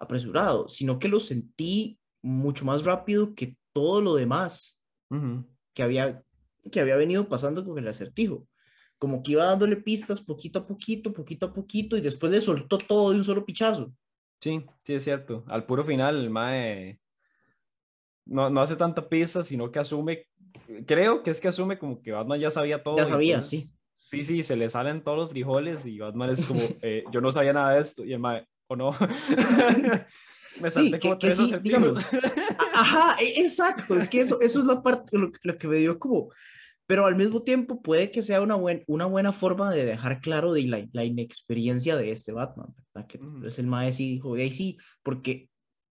apresurado, sino que lo sentí mucho más rápido que todo lo demás Ujú. Que había, que había venido pasando con el acertijo. Como que iba dándole pistas poquito a poquito, poquito a poquito, y después le soltó todo de un solo pichazo. Sí, sí, es cierto. Al puro final, el Mae no, no hace tanta pista, sino que asume, creo que es que asume como que Batman ya sabía todo. Ya sabía, entonces- Sí, sí, se le salen todos los frijoles y Batman es como, eh, yo no sabía nada de esto, y el Mae, o no. Me Sí, salté que- como que tres sí, acertijos. digamos. Ajá, e- exacto. Es que eso, eso es la parte, lo, lo que me dio como. Pero al mismo tiempo puede que sea una, buen, una buena forma de dejar claro de la, la inexperiencia de este Batman, ¿verdad? Que es el mae sí dijo, ahí sí, porque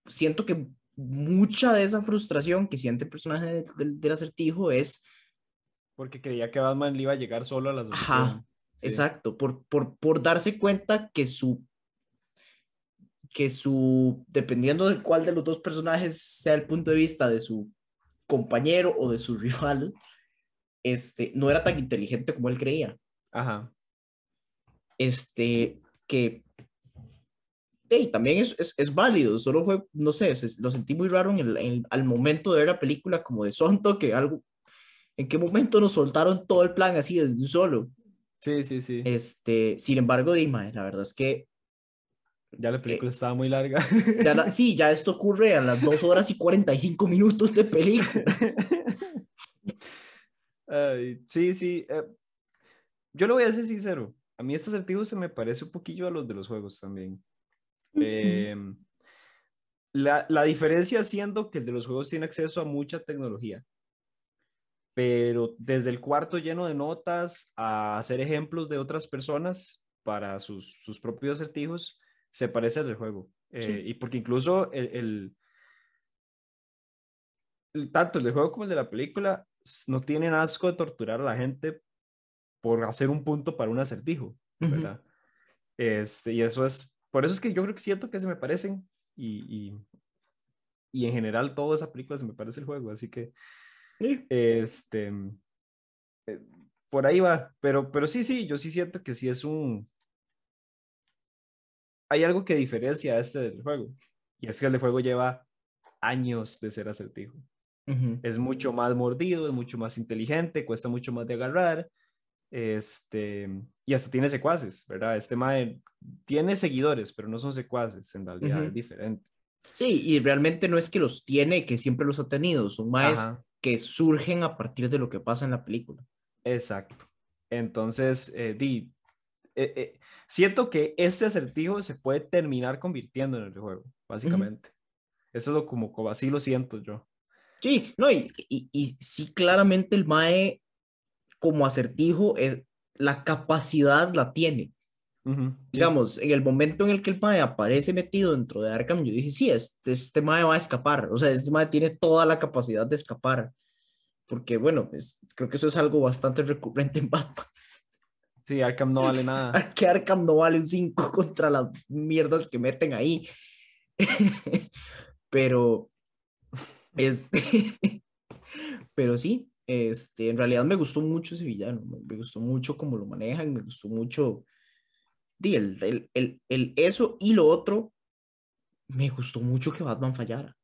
siento que mucha de esa frustración que siente el personaje de- del, del acertijo es, Porque creía que Batman le iba a llegar solo a la solución. Ajá, Sí. exacto, por, por, por darse cuenta que su, que su, dependiendo de cuál de los dos personajes sea el punto de vista de su compañero o de su rival, este, no era tan inteligente como él creía. Ajá. Este, que hey, también es, es, es válido, solo fue, no sé, se- lo sentí muy raro en el, en- al momento de ver la película, como de sonto, que algo, en qué momento nos soltaron todo el plan así de un solo. Sí, sí, sí. Este, sin embargo, Dima, la verdad es que Ya la película estaba muy larga. ya la- sí, ya esto ocurre a las 2 horas y 45 minutos de película. Ay, sí, sí. eh, yo lo voy a ser sincero. A mí este acertijo se me parece un poquillo a los de los juegos también. Em, la, la diferencia siendo que el de los juegos tiene acceso a mucha tecnología. Pero desde el cuarto lleno de notas a hacer ejemplos de otras personas para sus, sus propios acertijos, se parece al del juego. Eh, Sí. Y porque incluso el, el- el- tanto el del juego como el de la película no tienen asco de torturar a la gente por hacer un punto para un acertijo. ¿verdad? Este, y eso es, por eso es que yo creo que siento que se me parecen y, y, y en general toda esa película se me parece el juego, así que Sí. este, eh, por ahí va, pero, pero sí, sí, yo sí siento que sí es un, hay algo que diferencia a este del juego, y es que el de juego lleva años de ser acertijo. Es mucho más mordido, es mucho más inteligente, cuesta mucho más de agarrar, este, y hasta tiene secuaces, ¿verdad? Este mae tiene seguidores, pero no son secuaces, en realidad es diferente. Sí, y realmente no es que los tiene, que siempre los ha tenido, son Ajá. que surgen a partir de lo que pasa en la película. Exacto. Entonces, eh, di, eh, eh, siento que este acertijo se puede terminar convirtiendo en el juego, básicamente. Eso es lo como, como así lo siento yo. Sí, no, y, y, y sí, claramente el Mae, como acertijo, es, la capacidad la tiene. Ujú, sí. Digamos, en el momento en el que el Mae aparece metido dentro de Arkham, yo dije, sí, este, este Mae va a escapar. O sea, este Mae tiene toda la capacidad de escapar. Porque, bueno, pues, creo que eso es algo bastante recurrente en Batman. Sí, Arkham no vale nada. Que Arkham no vale un 5 contra las mierdas que meten ahí. Pero, este, pero sí, este, en realidad me gustó mucho ese villano, me, gustó mucho cómo lo manejan, me gustó mucho el, el, el, el eso y lo otro, me gustó mucho que Batman fallara.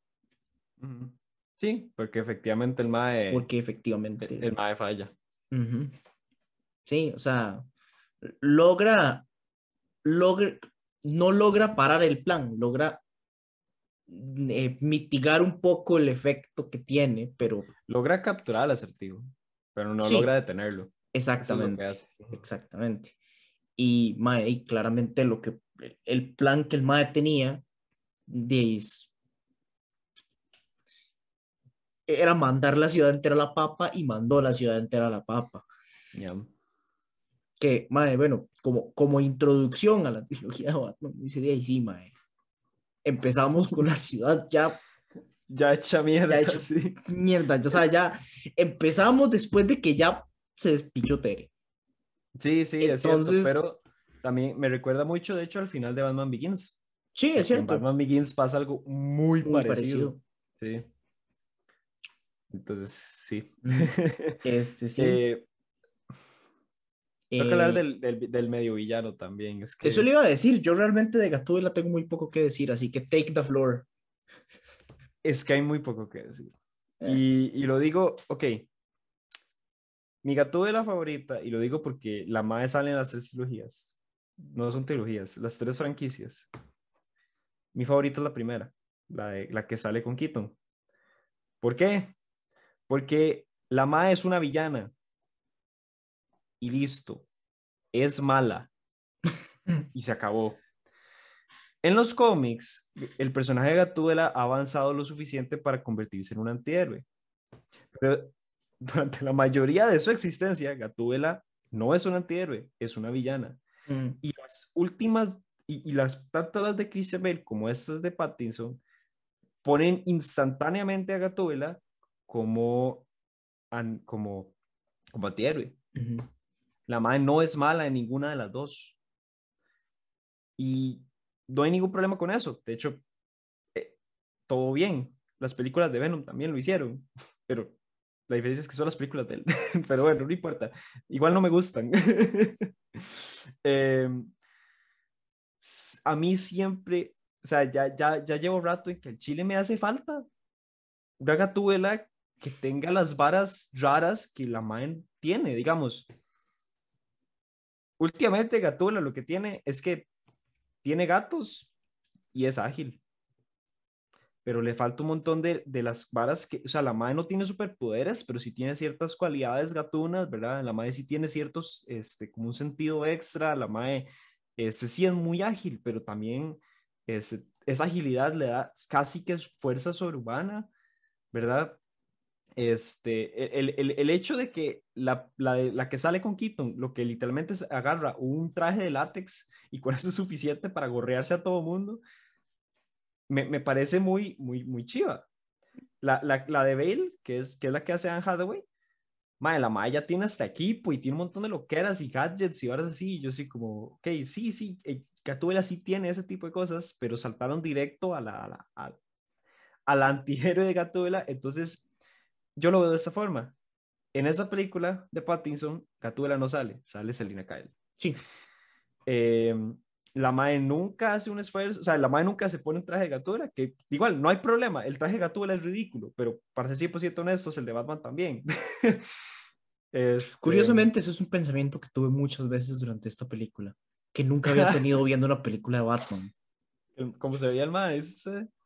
Sí, porque efectivamente el mae, porque efectivamente, el, el mae falla. ujú, sí, o sea, logra, logra, no logra parar el plan, logra eh, mitigar un poco el efecto que tiene, pero Logra capturar al acertijo, pero no Sí. logra detenerlo. Es exactamente, exactamente. Y, mae, y claramente lo que el plan que el MAE tenía de, era mandar la ciudad entera a la papa y mandó la ciudad entera a la papa. Que, madre, bueno, como, como introducción a la trilogía de Batman, dice de ahí sí, madre. Empezamos con la ciudad ya. Ya hecha mierda. Ya sí. mierda. O sea, ya empezamos después de que ya se despichó Tere. Sí, sí, Entonces, es cierto, pero también me recuerda mucho, de hecho, al final de Batman Begins. Sí, es cierto. En Batman Begins pasa algo muy, parecido. Sí. Entonces, sí. Este, sí. eh, Tengo que hablar del, del, del, medio villano también. Es que... Eso le iba a decir. Yo realmente de Gatúbela tengo muy poco que decir, así que take the floor. Es que hay muy poco que decir. Eh. Y, y, lo digo, ok. Mi Gatúbela favorita, y lo digo porque la madre sale en las tres trilogías. No son trilogías, las tres franquicias. Mi favorita es la primera, la, de, la que sale con Keaton. ¿Por qué? Porque la Mae es una villana. Y listo. Es mala. y se acabó. En los cómics, el personaje de Gatúbela ha avanzado lo suficiente para convertirse en un antihéroe. Pero durante la mayoría de su existencia, Gatúbela no es un antihéroe, es una villana. Mm. Y las últimas, y, las tanto las de Christabel como estas de Pattinson, ponen instantáneamente a Gatúbela como, como, como antihéroe. La madre no es mala en ninguna de las dos. Y no hay ningún problema con eso. De hecho, eh, todo bien. Las películas de Venom también lo hicieron, pero la diferencia es que son las películas de él. pero bueno, no importa. Igual no me gustan. Em, a mí siempre, o sea, ya, ya, ya llevo rato en que el chile me hace falta una gatuela que tenga las varas raras que la MAE tiene, digamos. Últimamente Gatula lo que tiene es que tiene gatos y es ágil. Pero le falta un montón de, de las varas que, o sea, la MAE no tiene superpoderes, pero sí tiene ciertas cualidades gatunas, ¿verdad? La MAE sí tiene ciertos, este, como un sentido extra, la MAE, este, sí es muy ágil, pero también ese, esa agilidad le da casi que fuerza sobrehumana, ¿verdad? Este, el, el, el, hecho de que la, la, la, que sale con Keaton, lo que literalmente es, agarra un traje de látex y con eso es suficiente para gorrearse a todo mundo, me, me parece muy, muy, muy chiva. La, la, de Bale, que es, que es la que hace Anne Hathaway, madre, la Maya tiene hasta equipo y tiene un montón de loqueras y gadgets y horas así. Y yo soy como, ok, sí, sí, Gatúbela sí tiene ese tipo de cosas, pero saltaron directo a la, a la, a, al antihéroe de Gatúbela. Entonces, yo lo veo de esta forma. En esa película de Pattinson, Gatúbela no sale, sale Selina Kyle. Sí. Em, la Mae nunca hace un esfuerzo, o sea, la Mae nunca se pone un traje de Gatúbela, que igual no hay problema, el traje de Gatúbela es ridículo, pero para ser 100% honestos, el de Batman también. Este Curiosamente, eso es un pensamiento que tuve muchas veces durante esta película, que nunca había tenido viendo una película de Batman. ¿Cómo se veía el Mae? O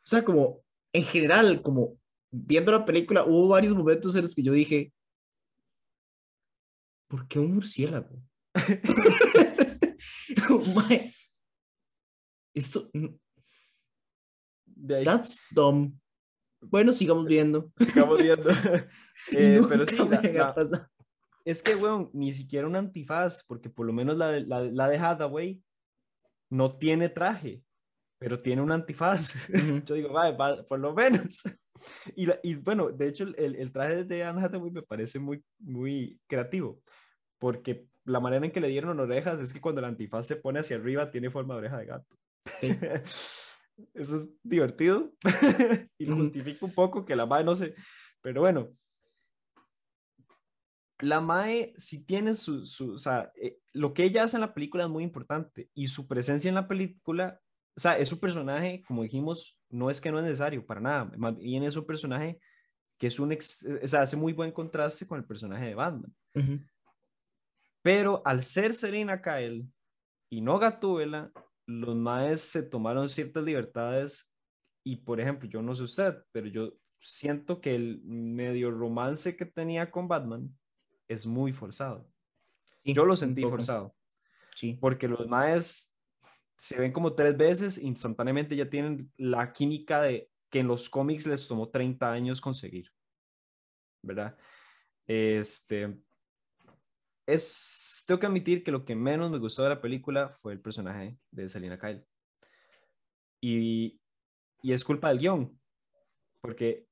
sea, como en general, como viendo la película, hubo varios momentos en los que yo dije, ¿por qué un murciélago? esto... That's dumb. Bueno, sigamos viendo. Sigamos viendo. eh, pero sí, la, la, es que, weón, ni siquiera un antifaz, porque por lo menos la, la, la de Hathaway no tiene traje, pero tiene un antifaz. Uh -huh. Yo digo, vale, va, por lo menos. Y, y, bueno, de hecho, el, el traje de Anne Hathaway me parece muy, muy creativo, porque la manera en que le dieron orejas es que cuando el antifaz se pone hacia arriba tiene forma de oreja de gato. Sí. Eso es divertido y justifica un poco que la Mae no se... Pero bueno, la Mae si tiene su, su o sea, eh, lo que ella hace en la película es muy importante y su presencia en la película o sea, es un personaje, como dijimos, no es que no es necesario para nada, más bien es un personaje que es un, ex, o sea, hace muy buen contraste con el personaje de Batman. Uh -huh. Pero al ser Selina Kyle y no Gatúbela, los maes se tomaron ciertas libertades y, por ejemplo, yo no sé usted, pero yo siento que el medio romance que tenía con Batman es muy forzado. Sí, yo lo sentí forzado. Sí. Porque los maes se ven como tres veces, instantáneamente ya tienen la química de que en los cómics les tomó 30 años conseguir. ¿Verdad? Este. Es. Tengo que admitir que lo que menos me gustó de la película fue el personaje de Selina Kyle. Y, y es culpa del guion. Porque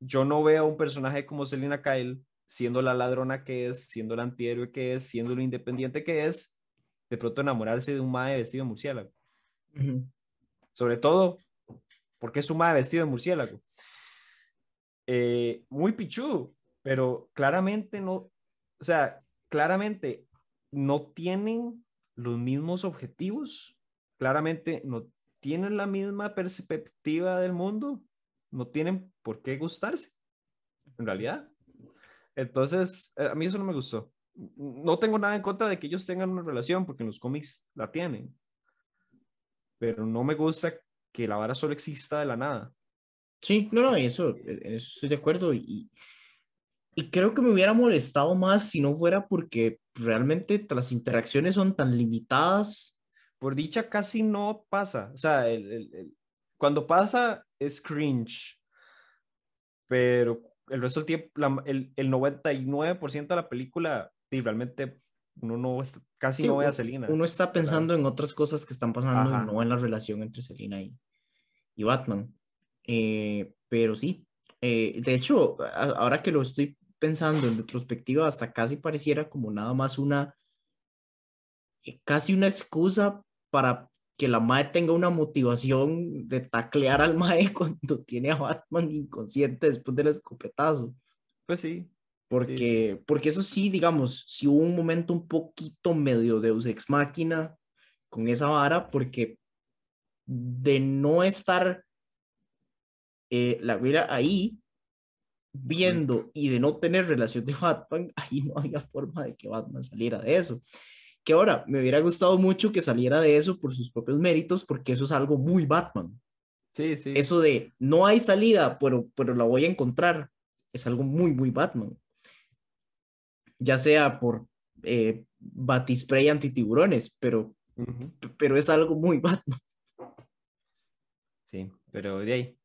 yo no veo a un personaje como Selina Kyle siendo la ladrona que es, siendo el antihéroe que es, siendo lo independiente que es, de pronto enamorarse de un mae vestido de murciélago. Sobre todo porque es un mae vestido de murciélago. Eh, muy pichudo, pero claramente no, o sea, claramente no tienen los mismos objetivos, claramente no tienen la misma perspectiva del mundo, no tienen por qué gustarse, en realidad. Entonces, eh, a mí eso no me gustó. No tengo nada en contra de que ellos tengan una relación, porque en los cómics la tienen. Pero no me gusta que la vara solo exista de la nada. Sí, no, no, eso, en eso estoy de acuerdo. Y, y creo que me hubiera molestado más si no fuera porque realmente las interacciones son tan limitadas. Por dicha, casi no pasa. O sea, el, cuando pasa es cringe. Pero el resto del tiempo, el, el 99% de la película, y realmente uno no casi no ve a Selina. Uno está pensando en otras cosas que están pasando, no en la relación entre Selina y, y Batman. Eh, pero sí, eh, de hecho, ahora que lo estoy pensando en retrospectiva, hasta casi pareciera como nada más una, eh, casi una excusa para que la Mae tenga una motivación de taclear al Mae cuando tiene a Batman inconsciente después del escopetazo. Pues sí. Porque, porque eso sí, digamos, si hubo un momento un poquito medio Deus Ex Máquina con esa vara, porque de no estar eh, la hubiera ahí viendo y de no tener relación de Batman, ahí no había forma de que Batman saliera de eso que ahora me hubiera gustado mucho que saliera de eso por sus propios méritos, porque eso es algo muy Batman. Sí, sí. Eso de no hay salida, pero, pero la voy a encontrar, es algo muy, muy Batman. Ya sea por eh, batispray antitiburones, pero, pero es algo muy Batman. Sí, pero de ahí.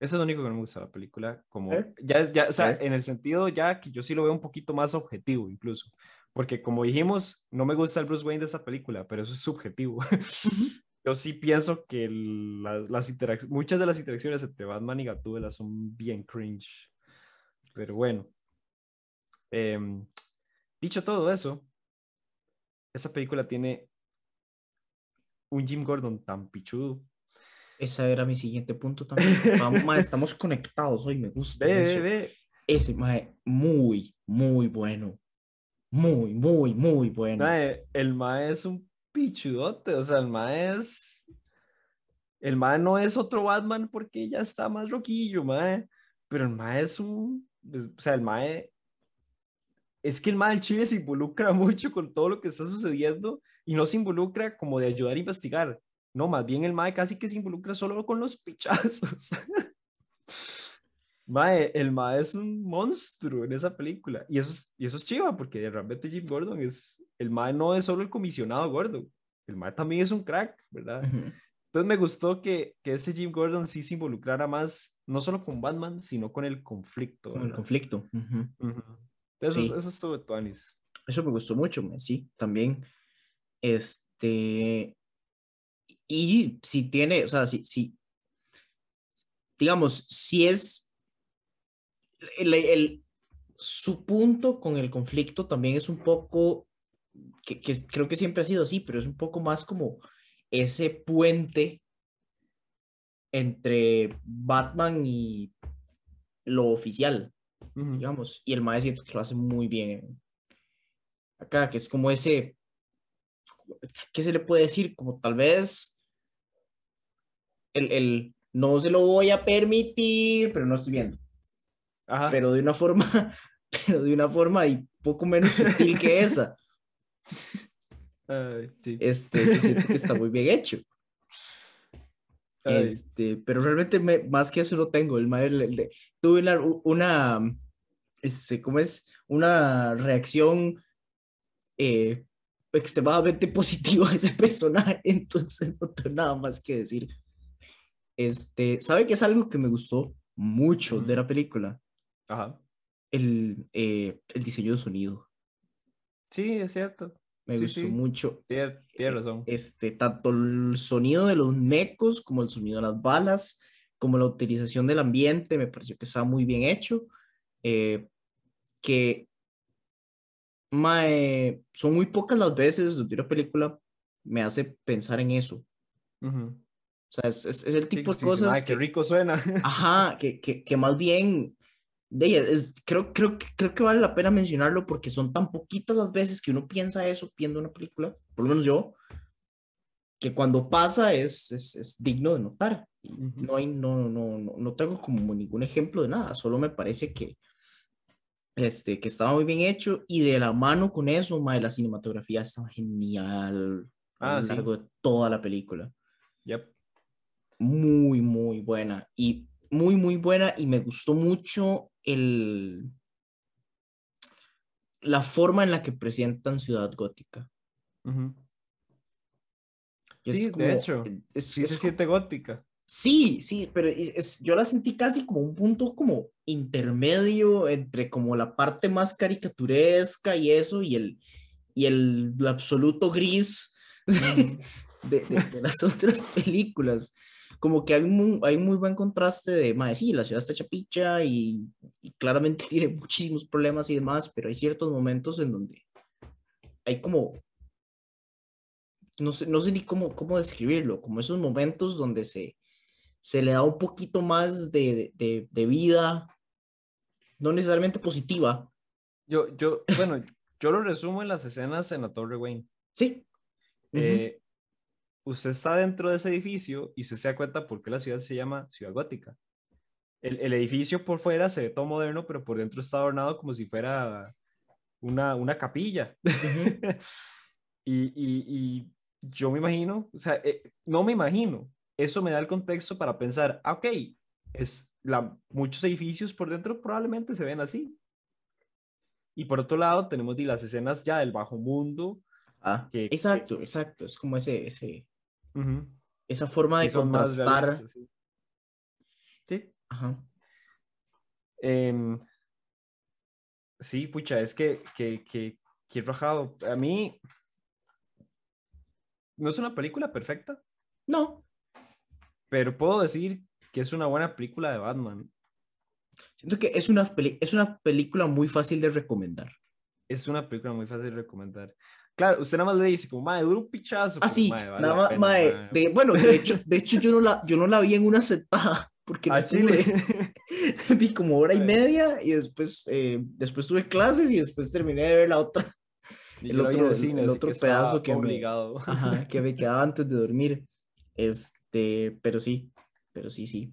Eso es lo único que no me gusta de la película. Como, ¿Eh? ya, ya, o sea, ¿Eh? en el sentido ya que yo sí lo veo un poquito más objetivo, incluso. Porque como dijimos, no me gusta el Bruce Wayne de esa película, pero eso es subjetivo. Yo sí pienso que las muchas de las interacciones entre Batman y Gatúbela son bien cringe. Pero bueno. Em, dicho todo eso, esa película tiene un Jim Gordon tan pichudo. Ese era mi siguiente punto también. Vamos, estamos conectados hoy, me gusta. Ese, muy, muy bueno muy, muy, muy bueno. el Mae es un pichudote, o sea, el Mae es... El Mae no es otro Batman porque ya está más roquillo. Pero el Mae es un... O sea, el Mae... Es que el Mae del Chile se involucra mucho con todo lo que está sucediendo y no se involucra como de ayudar a investigar. No, más bien el Mae casi que se involucra solo con los pichazos. Mae, el Mae es un monstruo en esa película. Y eso es, y eso es chiva, porque realmente Jim Gordon es. El Mae no es solo el comisionado Gordon. El Mae también es un crack, ¿verdad? Entonces me gustó que, que ese Jim Gordon sí se involucrara más, no solo con Batman, sino con el conflicto. Con el conflicto. Entonces, eso, eso estuvo Tuanis. Eso me gustó mucho, sí, también. Este. Y si tiene, o sea, si, si digamos, si es el, su punto con el conflicto también es un poco, que, creo que siempre ha sido así, pero es un poco más como ese puente entre Batman y lo oficial, digamos, y el maestro que lo hace muy bien acá, que es como ese, ¿qué se le puede decir? Como tal vez el, el no se lo voy a permitir, pero no estoy viendo pero de una forma, pero de una forma y poco menos sutil que esa. Este, que está muy bien hecho. Este, pero realmente más que eso no tengo. El, el, tuve una, una este, ¿cómo es? Una reacción eh, extremadamente positiva ese personaje, entonces no tengo nada más que decir. Este, ¿sabe qué es algo que me gustó mucho de la película? Ajá. El, eh, el diseño de sonido. Sí, es cierto. Me Sí, gustó sí. mucho. Tienes, tienes razón. Este, tanto el sonido de los mecos como el sonido de las balas, como la utilización del ambiente, me pareció que estaba muy bien hecho. eh, que mae, son muy pocas las veces donde una película me hace pensar en eso. Ujú. O sea, es, es- es el tipo de sí, sí, cosas mae, que, qué rico suena. ajá, que, que, que más bien, de ella, es, creo, creo, creo que vale la pena mencionarlo porque son tan poquitas las veces que uno piensa eso viendo una película, por lo menos yo, que cuando pasa es, es, es digno de notar. No, hay, no, no, no, no tengo como ningún ejemplo de nada, solo me parece que, este, que estaba muy bien hecho y de la mano con eso, mae, la cinematografía estaba genial a Ah, lo sí. largo de toda la película Yep. muy, muy buena. Y muy, muy buena. Y me gustó mucho el, la forma en la que presentan Ciudad Gótica. Sí, de hecho, es- Sí es se siente gótica. Sí, sí, pero es- yo la sentí casi como un punto como intermedio entre como la parte más caricaturesca y eso y el, y el absoluto gris Ujú. de, de- de las otras películas. Como que hay muy, hay muy buen contraste de, mae, sí, la ciudad está hecha picha y, y claramente tiene muchísimos problemas y demás, pero hay ciertos momentos en donde hay como, no sé, no sé ni cómo, cómo describirlo, como esos momentos donde se, se le da un poquito más de, de, de vida, no necesariamente positiva, Yo, yo, bueno, yo lo resumo en las escenas en la Torre Wayne. sí. Eh, usted está dentro de ese edificio y usted se da cuenta por qué la ciudad se llama Ciudad Gótica. El, el edificio por fuera se ve todo moderno, pero por dentro está adornado como si fuera una, una capilla. Ujú. y, y, y yo me imagino, o sea, eh, no me imagino, eso me da el contexto para pensar, ah, ok, es la, muchos edificios por dentro probablemente se ven así. Y por otro lado, tenemos las escenas ya del bajo mundo. Ah, que- que- exacto, exacto, es como ese, ese, Esa forma de contrastar. sí. Sí. Ajá. Em, sí, pucha, es que, que, que, que rajado. A mí, no es una película perfecta, No, pero puedo decir que es una buena película de Batman. siento que es una, peli- es una película muy fácil de recomendar. Es una película muy fácil de recomendar. Claro, usted nada más le dice como, mae, dura un pichazo. Ah, pero, sí, mae, vale nada más, mae, mae". de- bueno, de hecho, de hecho yo, no la, yo no la vi en una sentada, porque no A Chile. pude. vi como hora y media y después, eh, después tuve clases y después terminé de ver la otra, Y el otro- el- el así otro estaba pedazo que me- obligado. ajá, que me quedaba antes de dormir. Este, pero sí, pero sí, sí.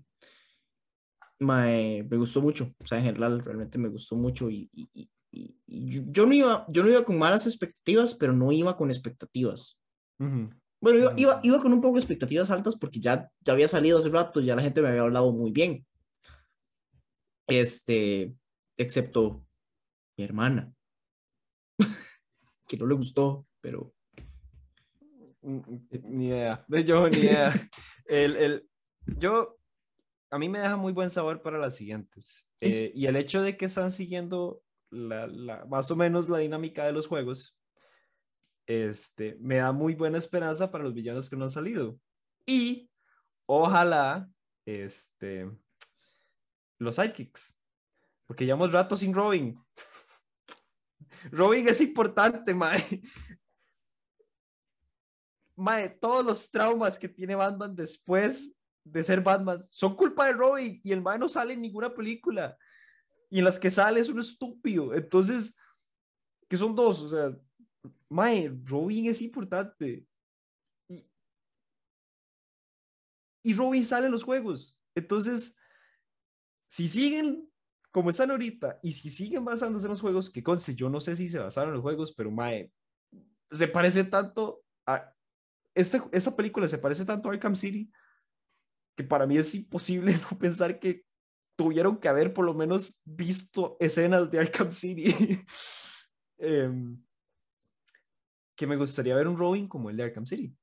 Mae, me gustó mucho, o sea, en general, realmente me gustó mucho y, y- y- yo, yo no iba, yo no iba con malas expectativas, pero no iba con expectativas. Ujú. Bueno, iba, iba, Ujú. iba con un poco de expectativas altas porque ya, ya había salido hace rato, ya la gente me había hablado muy bien. Este, excepto mi hermana, que no le gustó, pero Mm, mm, Ni idea. Yo ni idea. El, el, yo, a mí me deja muy buen sabor para las siguientes. Sí. Eh, y el hecho de que están siguiendo la, más o menos la dinámica de los juegos, este, me da muy buena esperanza para los villanos que no han salido. Y ojalá, este, los sidekicks. Porque llevamos rato sin Robin. Robin es importante, mae. Mae, todos los traumas que tiene Batman después de ser Batman son culpa de Robin y el mae no sale en ninguna película. Y en las que sale es un estúpido. Entonces, que son dos, o sea, mae, Robin es importante. Y, y Robin sale en los juegos. Entonces, si siguen como están ahorita y si siguen basándose en los juegos, que conste, yo no sé si se basaron en los juegos, pero mae, se parece tanto a este, esa película se parece tanto a Arkham City que para mí es imposible no pensar que tuvieron que haber por lo menos visto escenas de Arkham City. Em, que me gustaría ver un Robin como el de Arkham City.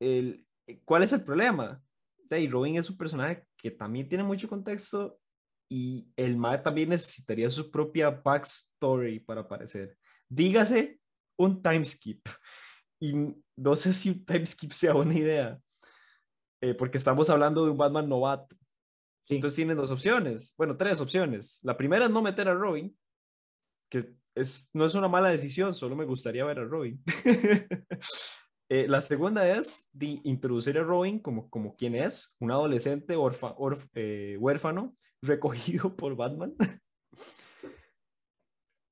El, ¿Cuál es el problema? De Robin es un personaje que también tiene mucho contexto y el MAE también necesitaría su propia backstory para aparecer. Dígase un timeskip. Y no sé si un timeskip sea buena idea, eh, porque estamos hablando de un Batman novato. Entonces tienen dos opciones, bueno, tres opciones. La primera es no meter a Robin, que es, no es una mala decisión, solo me gustaría ver a Robin. Eh, la segunda es de introducir a Robin como, como quien es, un adolescente orfa, eh, huérfano recogido por Batman.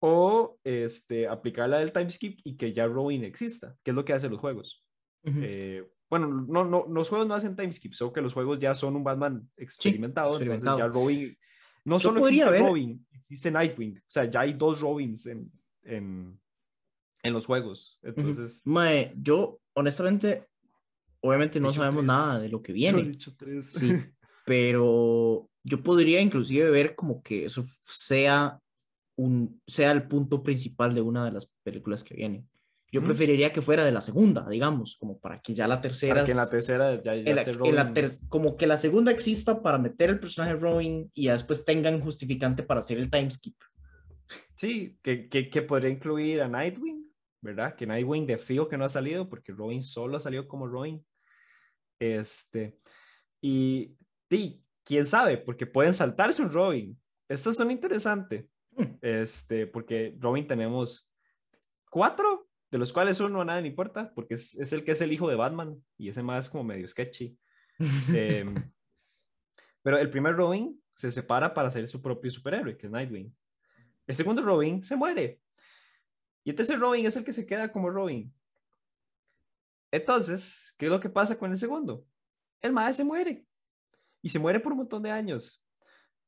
o este, aplicar la del timeskip y que ya Robin exista, que es lo que hacen los juegos. Eh, bueno, no, no, los juegos no hacen timeskip, solo que los juegos ya son un Batman experimentado, entonces ya Robin, no solo existe Robin, existe Nightwing, o sea, ya hay dos Robins en, en, en los juegos, entonces... Mae, yo honestamente, obviamente no sabemos nada de lo que viene. dicho tres. Sí, pero yo podría inclusive ver como que eso sea un, sea el punto principal de una de las películas que vienen. Yo preferiría que fuera de la segunda, digamos, como para que ya la tercera... Para que en la tercera ya, ya Como que la segunda exista para meter el personaje Robin y después tengan justificante para hacer el timeskip. Sí, que, que, que, podría incluir a Nightwing, ¿verdad? Que Nightwing de fío que no ha salido, porque Robin solo ha salido como Robin. Este, y sí, quién sabe, porque pueden saltarse un Robin. Estos son interesantes. Este, porque Robin tenemos cuatro, de los cuales uno nada le importa, porque es, es, el que es el hijo de Batman y ese más como medio sketchy. Em, pero el primer Robin se separa para ser su propio superhéroe, que es Nightwing. El segundo Robin se muere. Y el tercer Robin es el que se queda como Robin. Entonces, ¿qué es lo que pasa con el segundo? El más se muere. Y se muere por un montón de años.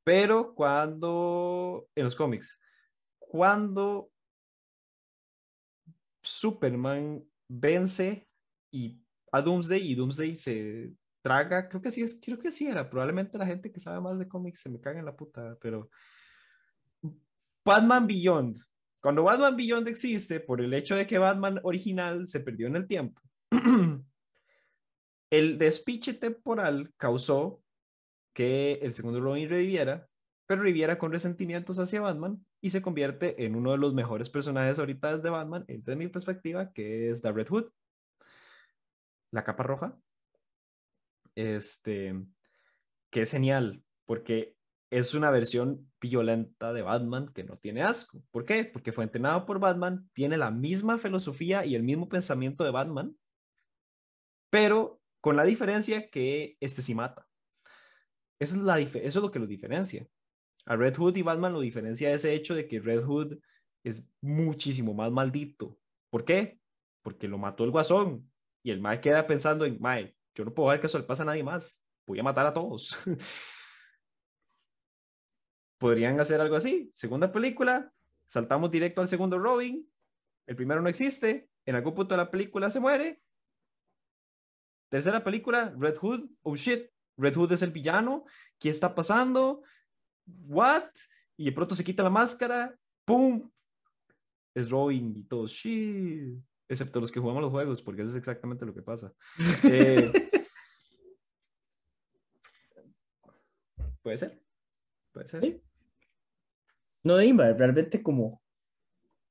Pero cuando, en los cómics, cuando Superman vence y a Doomsday y Doomsday se traga, creo que sí, creo que sí era, probablemente la gente que sabe más de cómics se me caga en la puta, pero Batman Beyond, cuando Batman Beyond existe, por el hecho de que Batman original se perdió en el tiempo, el despiche temporal causó que el segundo Robin reviviera, pero reviviera con resentimientos hacia Batman y se convierte en uno de los mejores personajes ahorita desde Batman, desde mi perspectiva, que es The Red Hood, la capa roja. Este, que es genial, porque es una versión violenta de Batman que no tiene asco. ¿Por qué? Porque fue entrenado por Batman, tiene la misma filosofía y el mismo pensamiento de Batman, pero con la diferencia que este sí mata. Es, la eso es lo que lo diferencia. A Red Hood y Batman lo diferencia ese hecho de que Red Hood es muchísimo más maldito. ¿Por qué? Porque lo mató el guasón. Y el Mae queda pensando en, Mae, yo no puedo ver que eso le pase a nadie más. Voy a matar a todos. Podrían hacer algo así. Segunda película, saltamos directo al segundo Robin. El primero no existe. En algún punto de la película se muere. Tercera película, Red Hood. Oh shit, Red Hood es el villano, ¿qué está pasando? ¿What? Y de pronto se quita la máscara, ¡pum! Es Robin y todos, shit. Excepto los que jugamos los juegos, porque eso es exactamente lo que pasa. Eh, puede ser. Puede ser. No, Dimba, realmente como,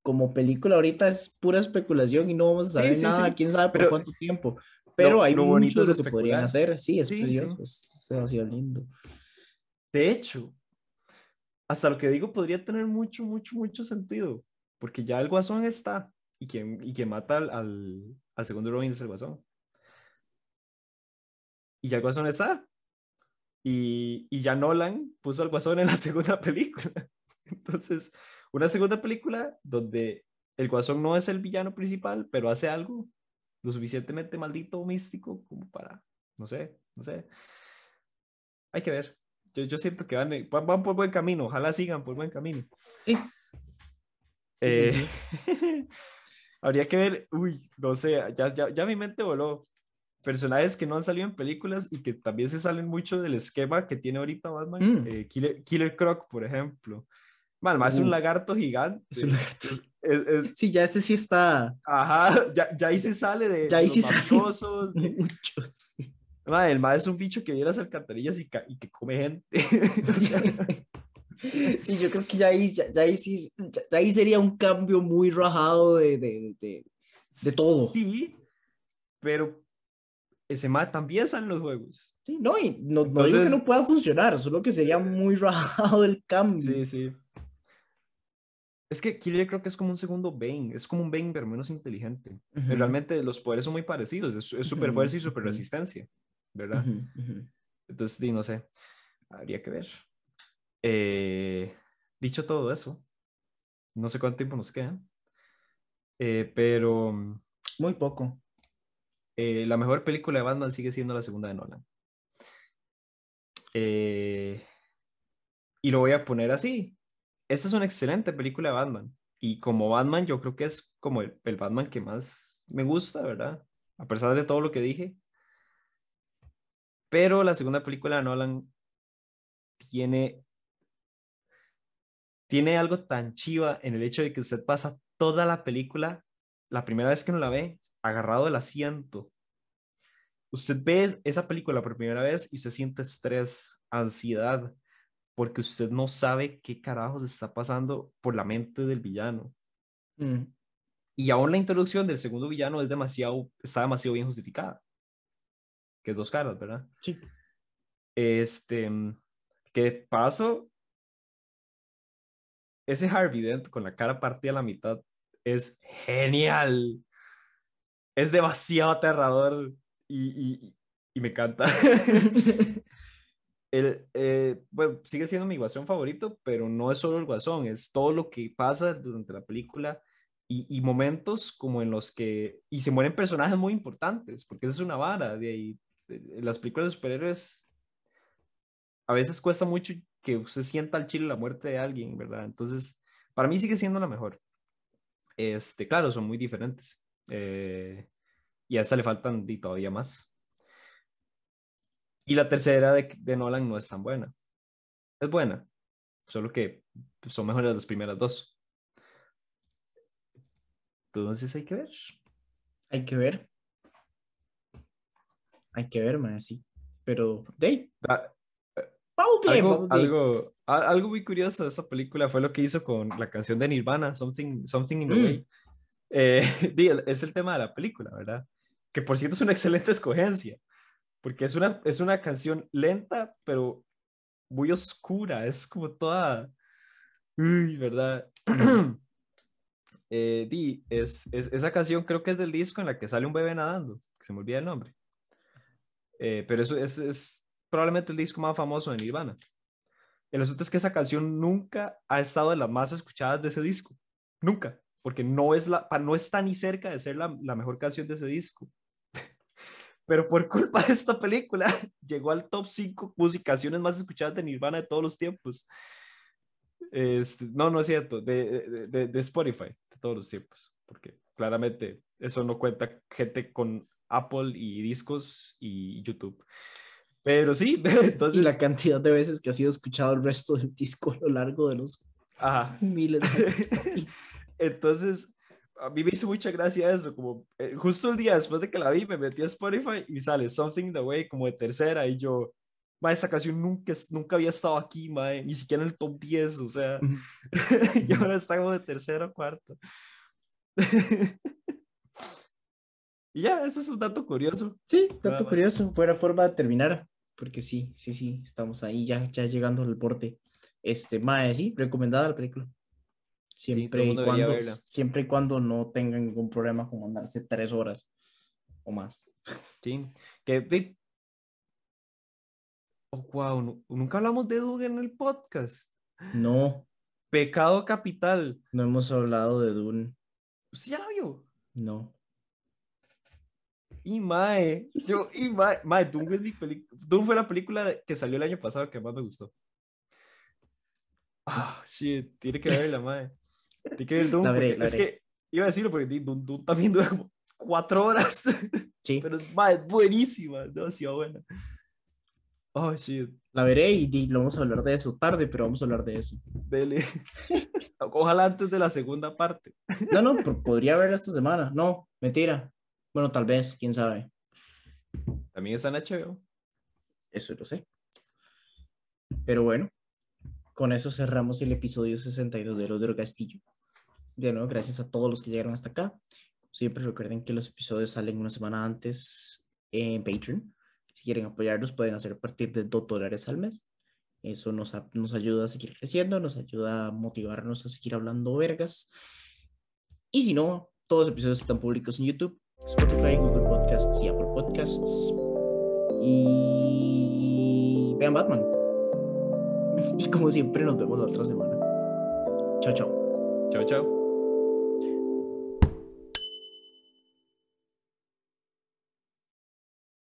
como película ahorita es pura especulación y no vamos a saber nada, quién sabe por cuánto tiempo. Pero hay muchos que podrían hacer. Sí, es precioso. Es demasiado lindo. De hecho, hasta lo que digo podría tener mucho, mucho, mucho sentido. Porque ya el guasón está. Y quien, y quien mata al, al, segundo Robin es el guasón. Y ya el guasón está. Y, y ya Nolan puso al guasón en la segunda película. Entonces, una segunda película donde el guasón no es el villano principal, pero hace algo lo suficientemente maldito o místico como para, no sé, no sé. Hay que ver. Yo, yo siento que van, van, por buen camino. Ojalá sigan por buen camino. Sí. Eh, habría que ver, uy, no sé, ya, ya, ya mi mente voló. Personajes que no han salido en películas y que también se salen mucho del esquema que tiene ahorita Batman. Mm. Eh, Killer, Killer Croc, por ejemplo. Mal, más es un uh. lagarto gigante. Es un lagarto. Es, es- Sí, ya ese sí está. ajá, ya, ya ahí se sale de, Ya de ahí los sí sale. mafiosos, de- Mucho, sí. Mae, el mae es un bicho que vive las alcantarillas y, y que come gente. Sí, yo creo que ya ahí, ya, ya ahí sí, ya, ya ahí sería un cambio muy rajado de, de, de, de todo. Sí, pero ese mae también sale en los juegos. Sí, no, y no, no digo que Entonces- no pueda funcionar, solo que sería muy rajado el cambio. Sí, sí. Es que Killer creo que es como un segundo Bane, es como un Bane pero menos inteligente. Ujú, Realmente los poderes son muy parecidos, es, es super fuerza y super resistencia, ¿verdad? Entonces, di, no sé, habría que ver. Eh, dicho todo eso, no sé cuánto tiempo nos queda, eh, pero Muy poco. eh, la mejor película de Batman sigue siendo la segunda de Nolan. Y lo voy a poner así. Esta es una excelente película de Batman. Y como Batman, yo creo que es como el, el Batman que más me gusta, ¿verdad? A pesar de todo lo que dije. Pero la segunda película de Nolan tiene, tiene algo tan chiva en el hecho de que usted pasa toda la película, la primera vez que no la ve, agarrado del asiento. Usted ve esa película por primera vez y usted siente estrés, ansiedad, porque usted no sabe qué carajos está pasando por la mente del villano. Mm, Y aún la introducción del segundo villano es demasiado, está demasiado bien justificada. Que es dos caras, ¿verdad? Sí. Este, que de paso, ese Harvey Dent con la cara partida a la mitad es genial. Es demasiado aterrador y, y- y me encanta. El, eh, bueno, sigue siendo mi guasón favorito, pero no es solo el guasón, es todo lo que pasa durante la película y, y momentos como en los que, y se mueren personajes muy importantes, porque esa es una vara, de ahí, las películas de superhéroes a veces cuesta mucho que usted sienta al chile la muerte de alguien, ¿verdad? Entonces, para mí sigue siendo la mejor. Este, claro, son muy diferentes. eh, y a esta le faltan di, todavía más. Y la tercera de, de Nolan no es tan buena. Es buena, solo que son mejores las primeras dos. Entonces hay que ver. Hay que ver. Hay que ver, más sí. Pero, de Ah, vamos bien, algo, vamos bien. algo, a- algo muy curioso de esta película fue lo que hizo con la canción de Nirvana, Something, Something in the Mm. Way. Eh, es el tema de la película, ¿verdad? Que por cierto es una excelente escogencia, porque es una, es una canción lenta, pero muy oscura, es como toda, uy, ¿verdad? Eh, di, es, es- esa canción creo que es del disco en la que sale un bebé nadando, que se me olvida el nombre. Eh, pero eso es, es probablemente el disco más famoso de Nirvana. El asunto es que esa canción nunca ha estado en las más escuchadas de ese disco. Nunca. Porque no, es la, no está ni cerca de ser la, la mejor canción de ese disco. Pero por culpa de esta película, llegó al top 5 canciones más escuchadas de Nirvana de todos los tiempos. Este, no, no es cierto, de- de- de Spotify, de todos los tiempos. Porque claramente eso no cuenta gente con Apple y discos y YouTube. Pero sí, entonces... Y la cantidad de veces que ha sido escuchado el resto del disco a lo largo de los Ajá. miles de. Entonces, a mí me hizo mucha gracia eso, como eh, justo el día después de que la vi, me metí a Spotify y sale Something the Way como de tercera y yo, ma, esta canción nunca, nunca había estado aquí, ma, ni siquiera en el top 10, o sea, y ahora está como de tercera o cuarta. Y ya, eso es un dato curioso. Sí, dato más. curioso, buena forma de terminar, porque sí, sí, sí, estamos ahí ya, ya llegando al borde. Este, mae, sí, recomendada la película. Siempre y cuando, siempre y cuando no tengan ningún problema con mandarse tres horas o más. Sí, que... Oh, wow, nu- nunca hablamos de Doug en el podcast. No, Pecado capital. no hemos hablado de Dune, ¿Usted ya la vio? no. Y mae, yo, y mae, mae, Doom, es mi peli- Doom fue la película que salió el año pasado que más me gustó. Ah, shit, tiene que verla, mae. Tiene que ver Doom, La veré, la es veré. que iba a decirlo porque Doom, Doom también dura como cuatro horas, Sí, pero es, mae, es buenísima, demasiado buena. Oh, shit. La veré y lo vamos a hablar de eso tarde, pero vamos a hablar de eso. Dele. Ojalá antes de la segunda parte. No, no, podría verla esta semana. No, mentira. Bueno, tal vez, quién sabe. También está en HBO. Eso lo sé. Pero bueno, con eso cerramos el episodio 62 de Los del Castillo. De nuevo, gracias a todos los que llegaron hasta acá. Siempre recuerden que los episodios salen una semana antes en Patreon. Si quieren apoyarnos, pueden hacer a partir de 2 dólares al mes. Eso nos, a- nos ayuda a seguir creciendo, nos ayuda a motivarnos a seguir hablando vergas. Y si no, todos los episodios están públicos en YouTube, Spotify, Google Podcasts y Apple Podcasts. Y vean Batman. Y como siempre, nos vemos la otra semana. Chao, chao. Chao, chao.